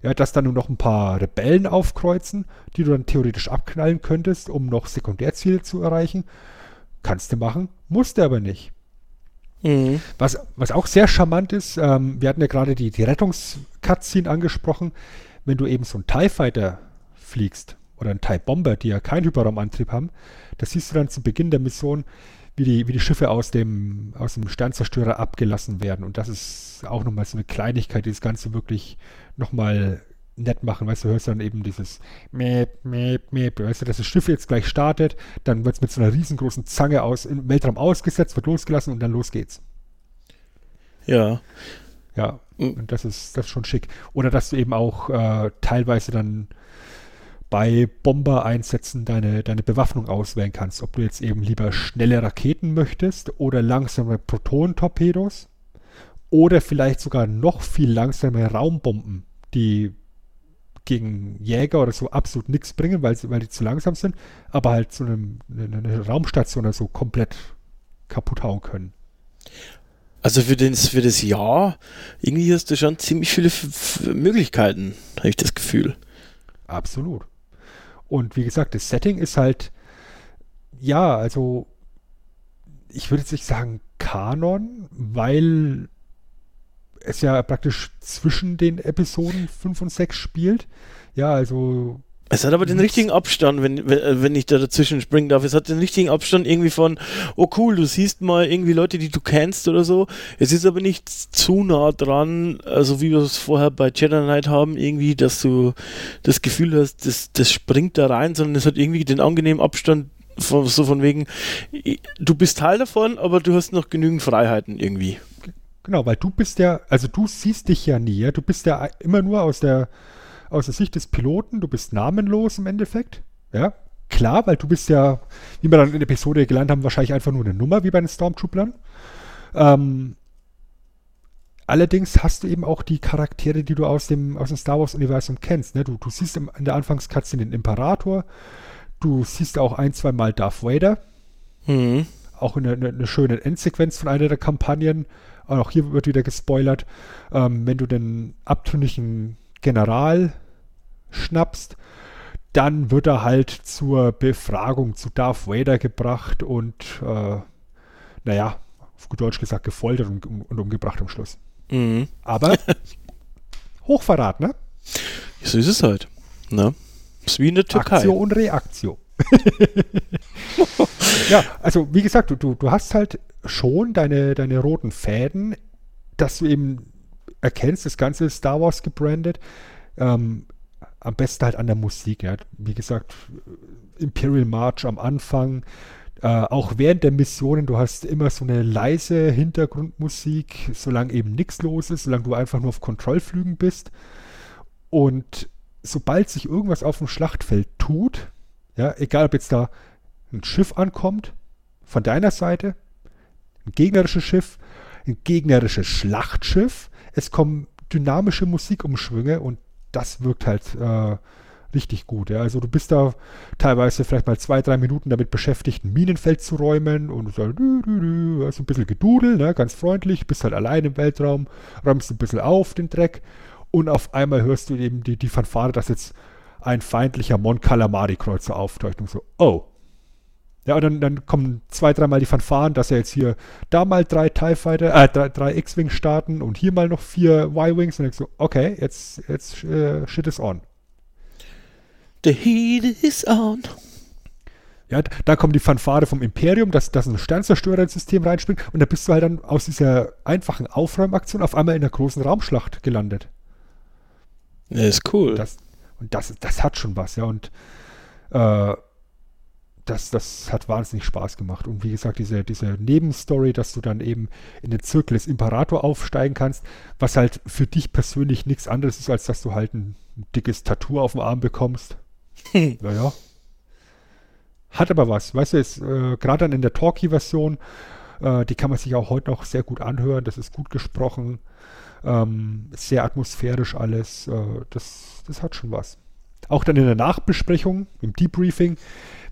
Ja, dass dann nur noch ein paar Rebellen aufkreuzen, die du dann theoretisch abknallen könntest, um noch Sekundärziele zu erreichen. Kannst du machen, musst du aber nicht. Mhm. Was, was auch sehr charmant ist, ähm, wir hatten ja gerade die, die Rettungs-Cutscene angesprochen, wenn du eben so einen TIE Fighter fliegst oder einen TIE Bomber, die ja keinen Hyperraumantrieb haben, da siehst du dann zu Beginn der Mission, wie die, wie die Schiffe aus dem, aus dem Sternzerstörer abgelassen werden. Und das ist auch nochmal so eine Kleinigkeit, die das Ganze wirklich nochmal nett machen. Weißt du, hörst dann eben dieses Mäp, Mäp, Mäp. Weißt du, dass das Schiff jetzt gleich startet, dann wird es mit so einer riesengroßen Zange aus, im Weltraum ausgesetzt, wird losgelassen und dann los geht's. Ja. Ja, Mhm. und das ist, das ist schon schick. Oder dass du eben auch äh, teilweise dann bei Bomber-Einsätzen deine, deine Bewaffnung auswählen kannst. Ob du jetzt eben lieber schnelle Raketen möchtest oder langsame Protonentorpedos oder vielleicht sogar noch viel langsame Raumbomben, die gegen Jäger oder so absolut nichts bringen, weil, sie, weil die zu langsam sind, aber halt so eine, eine, eine Raumstation oder so komplett kaputt hauen können. Also für, den, für das Jahr, irgendwie hast du schon ziemlich viele F F Möglichkeiten. habe ich das Gefühl. Absolut. Und wie gesagt, das Setting ist halt, ja, also ich würde jetzt nicht sagen Kanon, weil es ja praktisch zwischen den Episoden 5 und 6 spielt. Ja, also es hat aber den richtigen Abstand, wenn, wenn ich da dazwischen springen darf. Es hat den richtigen Abstand irgendwie von, oh cool, du siehst mal irgendwie Leute, die du kennst oder so. Es ist aber nicht zu nah dran, also wie wir es vorher bei Jedi Knight haben, irgendwie, dass du das Gefühl hast, das, das springt da rein, sondern es hat irgendwie den angenehmen Abstand von, so von wegen, du bist Teil davon, aber du hast noch genügend Freiheiten irgendwie. Genau, weil du bist ja, also du siehst dich ja nie, ja? du bist ja immer nur aus der aus der Sicht des Piloten, du bist namenlos im Endeffekt. Ja, klar, weil du bist ja, wie wir dann in der Episode gelernt haben, wahrscheinlich einfach nur eine Nummer, wie bei den Stormtroopern. Ähm, allerdings hast du eben auch die Charaktere, die du aus dem, aus dem Star Wars-Universum kennst. Ne? Du, du siehst im, in der Anfangskatze den Imperator, du siehst auch ein, zwei Mal Darth Vader. Mhm. Auch in einer eine schöne Endsequenz von einer der Kampagnen. Auch hier wird wieder gespoilert. Ähm, wenn du den abtrünnigen General schnappst, dann wird er halt zur Befragung zu Darth Vader gebracht und, äh, naja, auf gut Deutsch gesagt, gefoltert und, und umgebracht am Schluss. Mhm. Aber Hochverrat, ne? So ist es halt. Ne? ist wie in der Türkei. Aktio und Reaktio. ja, also wie gesagt, du, du, du hast halt schon deine, deine roten Fäden, dass du eben erkennst, das Ganze ist Star Wars gebrandet. Ähm, am besten halt an der Musik. Ja. Wie gesagt, Imperial March am Anfang, äh, auch während der Missionen, du hast immer so eine leise Hintergrundmusik, solange eben nichts los ist, solange du einfach nur auf Kontrollflügen bist. Und sobald sich irgendwas auf dem Schlachtfeld tut, ja, egal ob jetzt da ein Schiff ankommt, von deiner Seite, ein gegnerisches Schiff, ein gegnerisches Schlachtschiff, es kommen dynamische Musikumschwünge und das wirkt halt äh, richtig gut. Ja. Also du bist da teilweise vielleicht mal zwei, drei Minuten damit beschäftigt, ein Minenfeld zu räumen und so, also ein bisschen Gedudel, ne, ganz freundlich, bist halt allein im Weltraum, räumst ein bisschen auf den Dreck und auf einmal hörst du eben die, die Fanfare, dass jetzt ein feindlicher Mon Calamari-Kreuzer auftaucht und so, oh, ja, und dann, dann kommen zwei, dreimal die Fanfaren, dass er jetzt hier da mal drei TIE Fighter, äh, drei, drei X-Wing starten und hier mal noch vier Y-Wings und dann denkst du, okay, jetzt, jetzt äh, shit is on. The heat is on. Ja, da kommt die Fanfare vom Imperium, dass, dass ein Sternzerstörer ins System reinspringt und da bist du halt dann aus dieser einfachen Aufräumaktion auf einmal in der großen Raumschlacht gelandet. Das ist cool. Das, und das, das hat schon was, ja. Und äh, das, das hat wahnsinnig Spaß gemacht. Und wie gesagt, diese, diese Nebenstory, dass du dann eben in den Zirkel des Imperator aufsteigen kannst, was halt für dich persönlich nichts anderes ist, als dass du halt ein, dickes Tattoo auf dem Arm bekommst. naja. Hat aber was. Weißt du, äh, gerade dann in der Talkie-Version, äh, die kann man sich auch heute noch sehr gut anhören. Das ist gut gesprochen. Ähm, sehr atmosphärisch alles. Äh, das, das hat schon was. Auch dann in der Nachbesprechung, im Debriefing,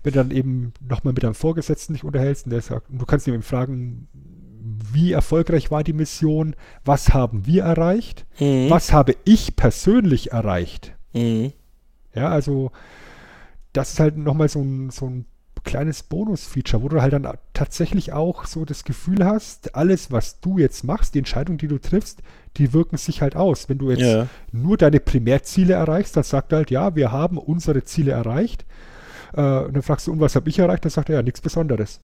wenn du dann eben nochmal mit deinem Vorgesetzten dich unterhältst und der sagt, du kannst ihn fragen, wie erfolgreich war die Mission, was haben wir erreicht, mhm. was habe ich persönlich erreicht. Mhm. Ja, also das ist halt nochmal so ein, so ein kleines Bonus-Feature, wo du halt dann tatsächlich auch so das Gefühl hast, alles, was du jetzt machst, die Entscheidung, die du triffst, die wirken sich halt aus. Wenn du jetzt ja. nur deine Primärziele erreichst, dann sagt er halt, ja, wir haben unsere Ziele erreicht. Äh, und dann fragst du, und was habe ich erreicht? Dann sagt er, ja, nichts Besonderes.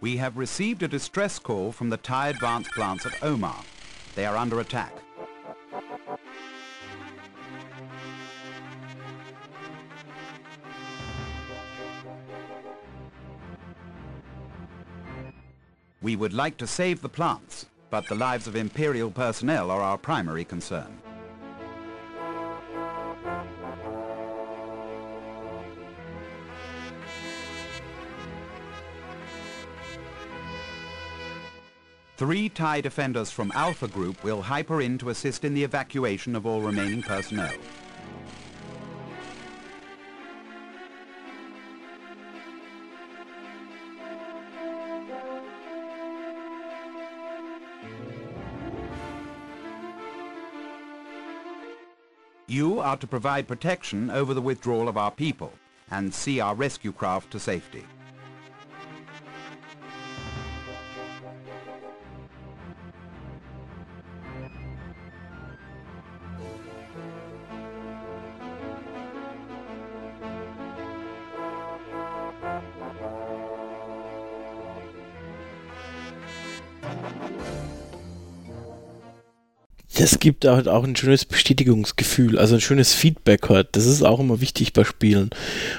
We have received a distress call from the Thai advance plants at Omar. They are under attack. We would like to save the plants, but the lives of Imperial personnel are our primary concern. Three TIE defenders from Alpha Group will hyper in to assist in the evacuation of all remaining personnel. You are to provide protection over the withdrawal of our people and see our rescue craft to safety. Das gibt halt auch ein schönes Bestätigungsgefühl, also ein schönes Feedback halt. Das ist auch immer wichtig bei Spielen.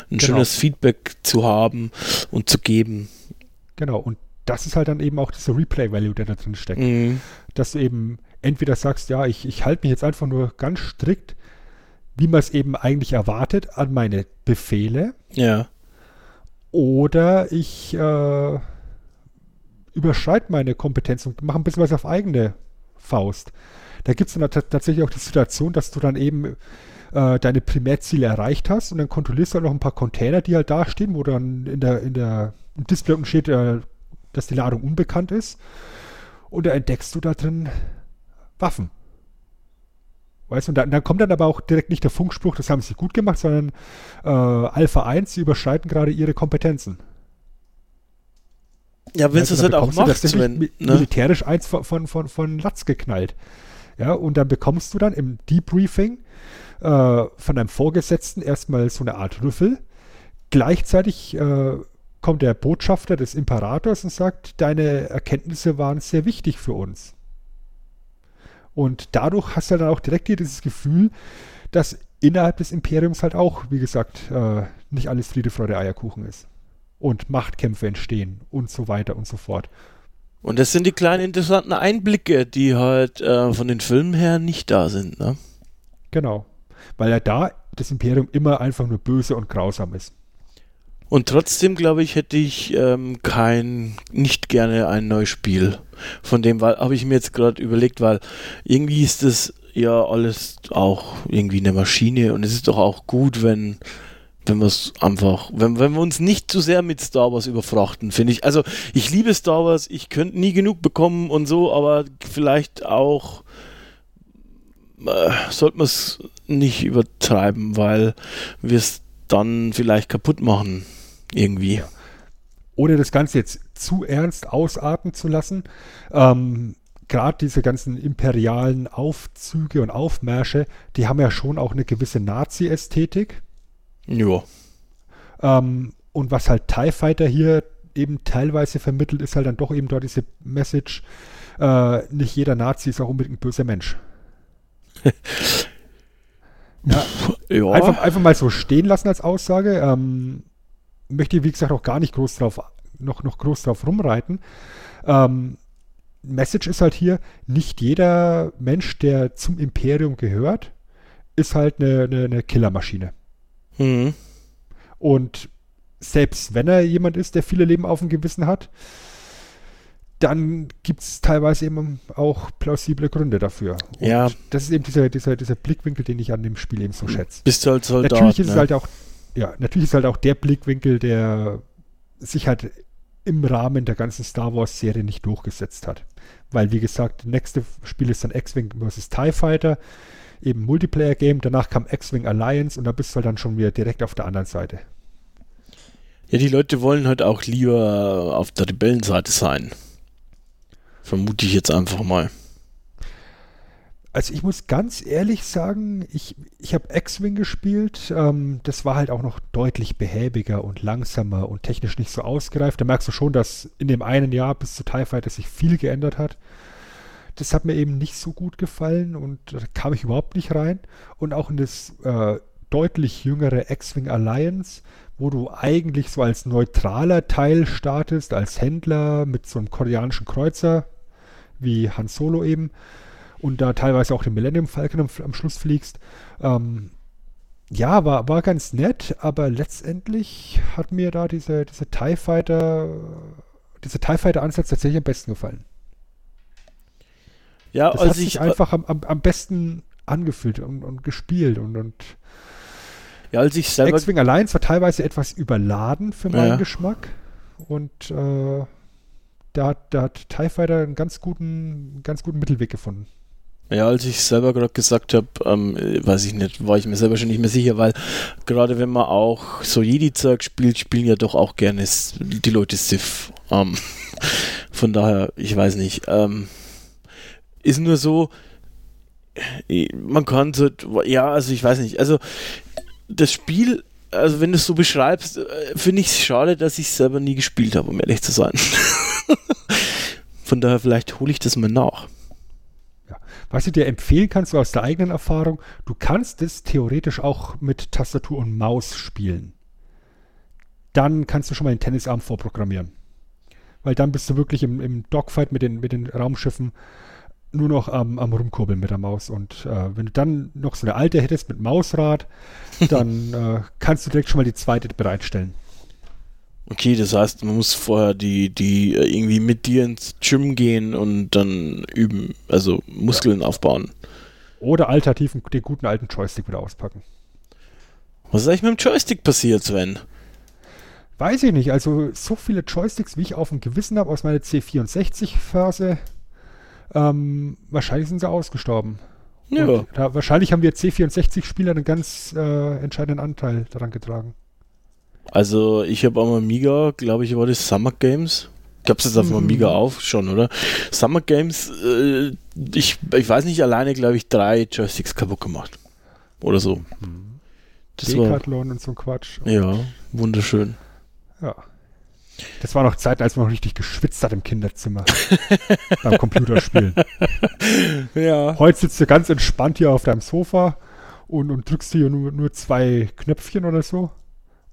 Ein Genau. schönes Feedback zu haben und zu geben. Genau, und das ist halt dann eben auch dieser Replay-Value, der da drin steckt. Mhm. Dass du eben entweder sagst, ja, ich, ich halte mich jetzt einfach nur ganz strikt, wie man es eben eigentlich erwartet, an meine Befehle, Ja. oder ich äh, überschreite meine Kompetenz und mache ein bisschen was auf eigene Faust. Da gibt es dann tat- tatsächlich auch die Situation, dass du dann eben äh, deine Primärziele erreicht hast und dann kontrollierst du halt noch ein paar Container, die halt da stehen, wo dann in der, in der im Display unten steht, äh, dass die Ladung unbekannt ist. Und da entdeckst du da drin Waffen. Weißt du, und dann, dann kommt dann aber auch direkt nicht der Funkspruch, das haben sie gut gemacht, sondern äh, Alpha 1, sie überschreiten gerade ihre Kompetenzen. Ja, du, es halt auch bekommst du wenn, ne? militärisch eins von, von, von, von Latz geknallt. Ja, und dann bekommst du dann im Debriefing äh, von deinem Vorgesetzten erstmal so eine Art Rüffel. Gleichzeitig äh, kommt der Botschafter des Imperators und sagt, deine Erkenntnisse waren sehr wichtig für uns. Und dadurch hast du dann auch direkt hier dieses Gefühl, dass innerhalb des Imperiums halt auch, wie gesagt, äh, nicht alles Friede, Freude, Eierkuchen ist. Und Machtkämpfe entstehen und so weiter und so fort. Und das sind die kleinen interessanten Einblicke, die halt äh, von den Filmen her nicht da sind. Ne? Genau. Weil ja da das Imperium immer einfach nur böse und grausam ist. Und trotzdem, glaube ich, hätte ich ähm, kein, nicht gerne ein neues Spiel. Von dem, weil habe ich mir jetzt gerade überlegt, weil irgendwie ist das ja alles auch irgendwie eine Maschine und es ist doch auch gut, wenn wenn wir es einfach, wenn, wenn wir uns nicht zu sehr mit Star Wars überfrachten, finde ich. Also ich liebe Star Wars, ich könnte nie genug bekommen und so, aber vielleicht auch äh, sollte man es nicht übertreiben, weil wir es dann vielleicht kaputt machen. Irgendwie. Ohne das Ganze jetzt zu ernst ausarten zu lassen, ähm, gerade diese ganzen imperialen Aufzüge und Aufmärsche, die haben ja schon auch eine gewisse Nazi-Ästhetik. Ja. Ähm, und was halt TIE Fighter hier eben teilweise vermittelt, ist halt dann doch eben dort diese Message, äh, nicht jeder Nazi ist auch unbedingt ein böser Mensch. Ja. Einfach, einfach mal so stehen lassen als Aussage. Ähm, möchte, wie gesagt, auch gar nicht groß drauf, noch, noch groß drauf rumreiten. Ähm, Message ist halt hier, nicht jeder Mensch, der zum Imperium gehört, ist halt eine, eine, eine Killermaschine. Mhm. Und selbst wenn er jemand ist, der viele Leben auf dem Gewissen hat, dann gibt es teilweise eben auch plausible Gründe dafür. Und Ja. das ist eben dieser, dieser, dieser Blickwinkel, den ich an dem Spiel eben so schätze. Bist du halt Soldat. natürlich ist ne? es halt auch, ja, natürlich ist halt auch der Blickwinkel, der sich halt im Rahmen der ganzen Star Wars Serie nicht durchgesetzt hat. Weil, wie gesagt, das nächste Spiel ist dann X-Wing vs. TIE Fighter, eben Multiplayer-Game, danach kam X-Wing Alliance und da bist du halt dann schon wieder direkt auf der anderen Seite. Ja, die Leute wollen halt auch lieber auf der Rebellenseite sein. Vermute ich jetzt einfach mal. Also ich muss ganz ehrlich sagen, ich, ich habe X-Wing gespielt. Ähm, das war halt auch noch deutlich behäbiger und langsamer und technisch nicht so ausgereift. Da merkst du schon, dass in dem einen Jahr bis zu TIE Fighter sich viel geändert hat. Das hat mir eben nicht so gut gefallen und da kam ich überhaupt nicht rein. Und auch in das äh, deutlich jüngere X-Wing Alliance, wo du eigentlich so als neutraler Teil startest, als Händler mit so einem koreanischen Kreuzer, wie Han Solo eben und da teilweise auch den Millennium Falcon am, am Schluss fliegst. Ähm, ja, war, war ganz nett, aber letztendlich hat mir da diese, diese TIE Fighter, dieser TIE Fighter Ansatz tatsächlich am besten gefallen. Ja, Das als hat sich ich, einfach am, am, am besten angefühlt und, und gespielt und, und ja, als ich selber X-Wing Alliance war teilweise etwas überladen für meinen Ja. Geschmack und äh, da, hat- da hat TIE Fighter einen ganz guten, ganz guten Mittelweg gefunden. Ja, als ich selber gerade gesagt habe, ähm, weiß ich nicht, war ich mir selber schon nicht mehr sicher, weil gerade wenn man auch so Jedi-Zeug spielt, spielen ja doch auch gerne die Leute Sith. Ähm, von daher, ich weiß nicht. Ähm, ist nur so, äh, man kann so, ja, also ich weiß nicht, also das Spiel, also wenn du es so beschreibst, äh, finde ich es schade, dass ich es selber nie gespielt habe, um ehrlich zu sein. von daher, vielleicht hole ich das mal nach. Was ich dir empfehlen kann, so aus der eigenen Erfahrung, du kannst es theoretisch auch mit Tastatur und Maus spielen. Dann kannst du schon mal den Tennisarm vorprogrammieren. Weil dann bist du wirklich im, im Dogfight mit den, mit den Raumschiffen nur noch am, am Rumkurbeln mit der Maus. Und äh, wenn du dann noch so eine alte hättest mit Mausrad, dann äh, kannst du direkt schon mal die zweite bereitstellen. Okay, das heißt, man muss vorher die, die äh, irgendwie mit dir ins Gym gehen und dann üben, also Muskeln aufbauen. Oder alternativ den guten alten Joystick wieder auspacken. Was ist eigentlich mit dem Joystick passiert, Sven? Weiß ich nicht. Also so viele Joysticks, wie ich auf dem Gewissen habe aus meiner C64-Phase, ähm, wahrscheinlich sind sie ausgestorben. Ja. Da, wahrscheinlich haben wir C64-Spieler einen ganz äh, entscheidenden Anteil daran getragen. Also ich habe am Amiga, glaube ich, war das Summer Games. Gab's jetzt auf dem Amiga auf schon, oder? Summer Games, äh, ich, ich weiß nicht, alleine, glaube ich, drei Joysticks kaputt gemacht. Oder so. Das war, Decathlon und so ein Quatsch. ja, wunderschön. Ja. Das war noch Zeit, als man noch richtig geschwitzt hat im Kinderzimmer. beim Computerspielen. Ja. Heute sitzt du ganz entspannt hier auf deinem Sofa und, und drückst hier nur, nur zwei Knöpfchen oder so.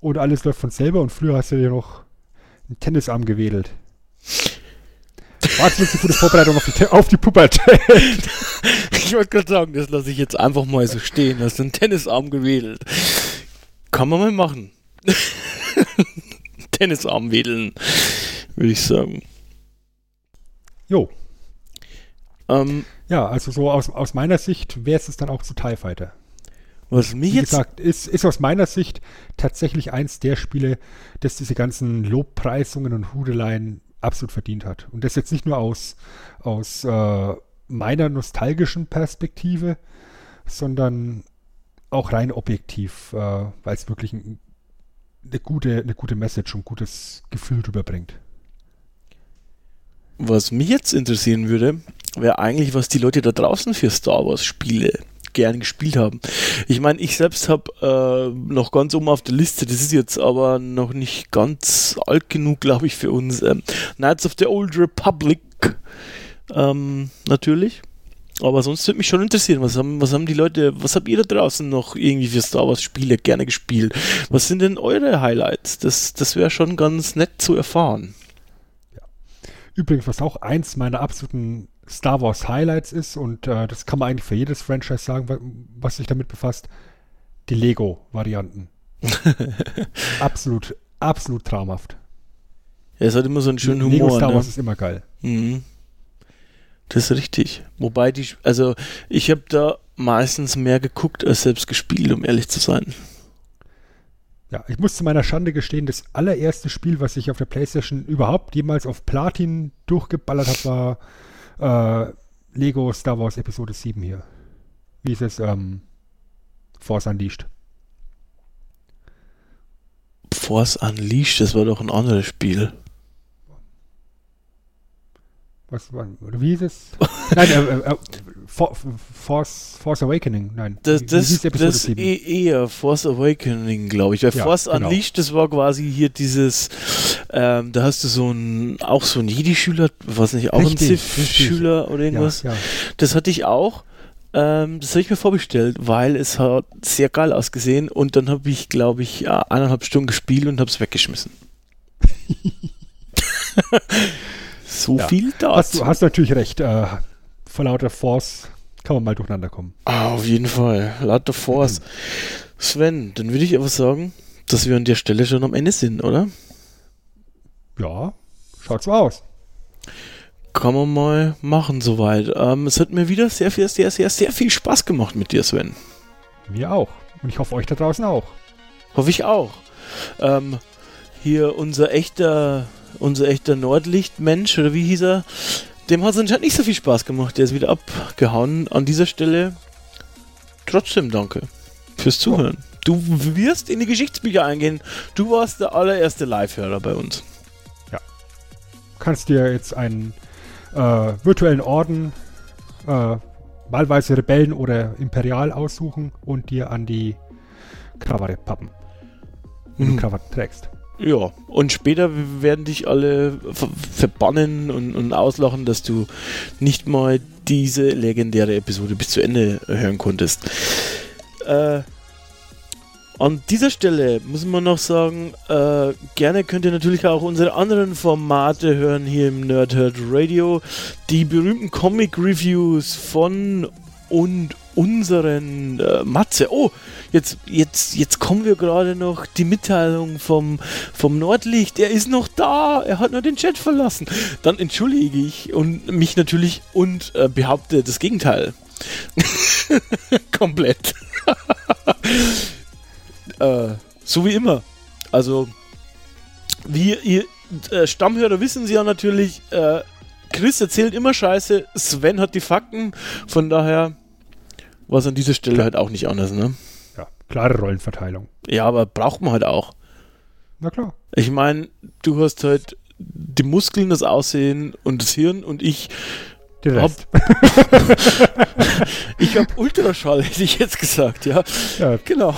Und alles läuft von selber und früher hast du dir noch einen Tennisarm gewedelt. War jetzt eine gute Vorbereitung auf die, auf die Pubertät. Ich wollte gerade sagen, das lasse ich jetzt einfach mal so stehen. Hast du einen Tennisarm gewedelt? Kann man mal machen. Tennisarm wedeln, würde ich sagen. Jo. Ähm, Ja, also so aus, aus meiner Sicht wäre es dann auch zu TIE Fighter. was mich Wie jetzt gesagt, ist, ist aus meiner Sicht tatsächlich eins der Spiele, das diese ganzen Lobpreisungen und Hudeleien absolut verdient hat. Und das jetzt nicht nur aus, aus äh, meiner nostalgischen Perspektive, sondern auch rein objektiv, äh, weil es wirklich ein, eine, gute, eine gute Message und gutes Gefühl rüberbringt. Was mich jetzt interessieren würde, wäre eigentlich, was die Leute da draußen für Star Wars Spiele gern gespielt haben. Ich meine, ich selbst habe äh, noch ganz oben auf der Liste, das ist jetzt aber noch nicht ganz alt genug, glaube ich, für uns. Ähm, Knights of the Old Republic, ähm, natürlich. Aber sonst würde mich schon interessieren, was haben, was haben die Leute, was habt ihr da draußen noch irgendwie für Star Wars Spiele gerne gespielt? Was sind denn eure Highlights? Das, das wäre schon ganz nett zu erfahren. Übrigens, was auch eins meiner absoluten Star Wars Highlights ist, und äh, das kann man eigentlich für jedes Franchise sagen, wa- was sich damit befasst, die Lego-Varianten. absolut, absolut traumhaft. Es hat immer so einen schönen Lego Humor. Star ne? Wars ist immer geil. Mhm. Das ist richtig. Wobei die, also ich habe da meistens mehr geguckt als selbst gespielt, um ehrlich zu sein. Ja, ich muss zu meiner Schande gestehen, das allererste Spiel, was ich auf der Playstation überhaupt jemals auf Platin durchgeballert habe, war äh, Lego Star Wars Episode 7 hier. Wie ist es? Ähm, Force Unleashed. Force Unleashed, das war doch ein anderes Spiel. Was war, oder wie hieß es? Nein, äh, äh, äh, For, Force, Force Awakening. Nein. Das, das, das 7? eh, eher Force Awakening, glaube ich. Weil Ja, Force genau. Unleashed, das war quasi hier dieses, ähm, da hast du so ein, auch so ein Jedi-Schüler, was nicht, auch Richtig, ein. Sith-Schüler oder irgendwas. Ja, ja. Das hatte ich auch. Ähm, das habe ich mir vorbestellt, weil es hat sehr geil ausgesehen und dann habe ich, glaube ich, ja, eineinhalb Stunden gespielt und habe es weggeschmissen. so Ja. viel Hast, dazu. du, hast natürlich recht. Äh, vor lauter Force kann man mal durcheinander kommen. Ah, auf jeden Fall. Lauter Force. Sven, dann würde ich aber sagen, dass wir an der Stelle schon am Ende sind, oder? Ja, schaut so aus. Kann man mal machen soweit. Ähm, es hat mir wieder sehr, viel, sehr, sehr, sehr viel Spaß gemacht mit dir, Sven. Mir auch. Und ich hoffe, euch da draußen auch. Hoffe ich auch. Ähm, hier unser echter, unser echter Nordlichtmensch, oder wie hieß er? dem hat es anscheinend nicht so viel Spaß gemacht. Der ist wieder abgehauen. An dieser Stelle trotzdem danke fürs Zuhören. Du wirst in die Geschichtsbücher eingehen. Du warst der allererste Live-Hörer bei uns. Kannst dir jetzt einen äh, virtuellen Orden, äh, wahlweise Rebellen oder Imperial aussuchen und dir an die Krawatte pappen. Wenn Mhm. du Krawatte trägst. Ja, und später werden dich alle ver verbannen und, und auslachen, dass du nicht mal diese legendäre Episode bis zu Ende hören konntest. Äh, an dieser Stelle muss man noch sagen, äh, gerne könnt ihr natürlich auch unsere anderen Formate hören hier im Nerdhurt Radio. Die berühmten Comic Reviews von und unseren äh, Matze. Oh, jetzt, jetzt, jetzt kommen wir gerade noch die Mitteilung vom, vom Nordlicht. Er ist noch da. Er hat nur den Chat verlassen. Dann entschuldige ich und mich natürlich und äh, behaupte das Gegenteil. Komplett. äh, so wie immer. Also, wie ihr äh, Stammhörer wissen sie ja natürlich, äh, Chris erzählt immer Scheiße, Sven hat die Fakten, von daher war es an dieser Stelle halt auch nicht anders, ne? Ja, klare Rollenverteilung. Ja, aber braucht man halt auch. Na klar. Ich meine, du hast halt die Muskeln, das Aussehen und das Hirn und ich Der hab, Rest. ich hab Ultraschall, hätte ich jetzt gesagt, ja. Ja, Genau.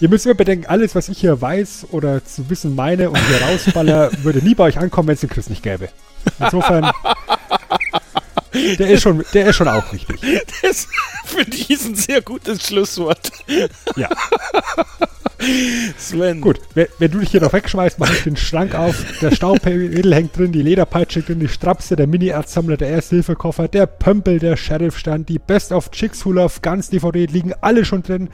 Ihr müsst immer bedenken, alles, was ich hier weiß oder zu wissen meine und hier rausballer, würde nie bei euch ankommen, wenn es den Chris nicht gäbe. Insofern, der ist schon, der ist schon auch wichtig. Das ich ist ein sehr gutes Schlusswort. Ja, Sven. gut. Wenn, wenn du dich hier noch wegschmeißt, mache ich den Schrank auf. Der Staubwedel hängt drin, die Lederpeitsche drin, die Strapse, der Mini-Erzsammler, der Erste-Hilfe-Koffer, der Pömpel, der Sheriff-Stand, die Best of Chicks Hula auf ganz DVD liegen alle schon drin.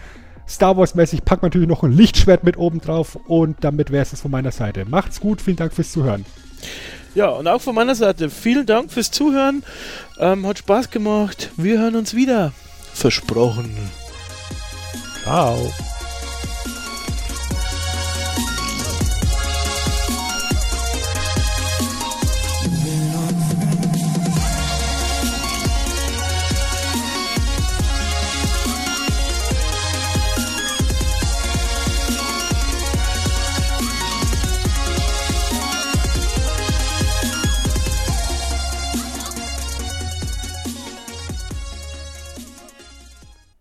Star Wars-mäßig packt man natürlich noch ein Lichtschwert mit oben drauf und damit wäre es von meiner Seite. Macht's gut, vielen Dank fürs Zuhören. Ja, und auch von meiner Seite vielen Dank fürs Zuhören. Ähm, hat Spaß gemacht. Wir hören uns wieder. Versprochen. Ciao.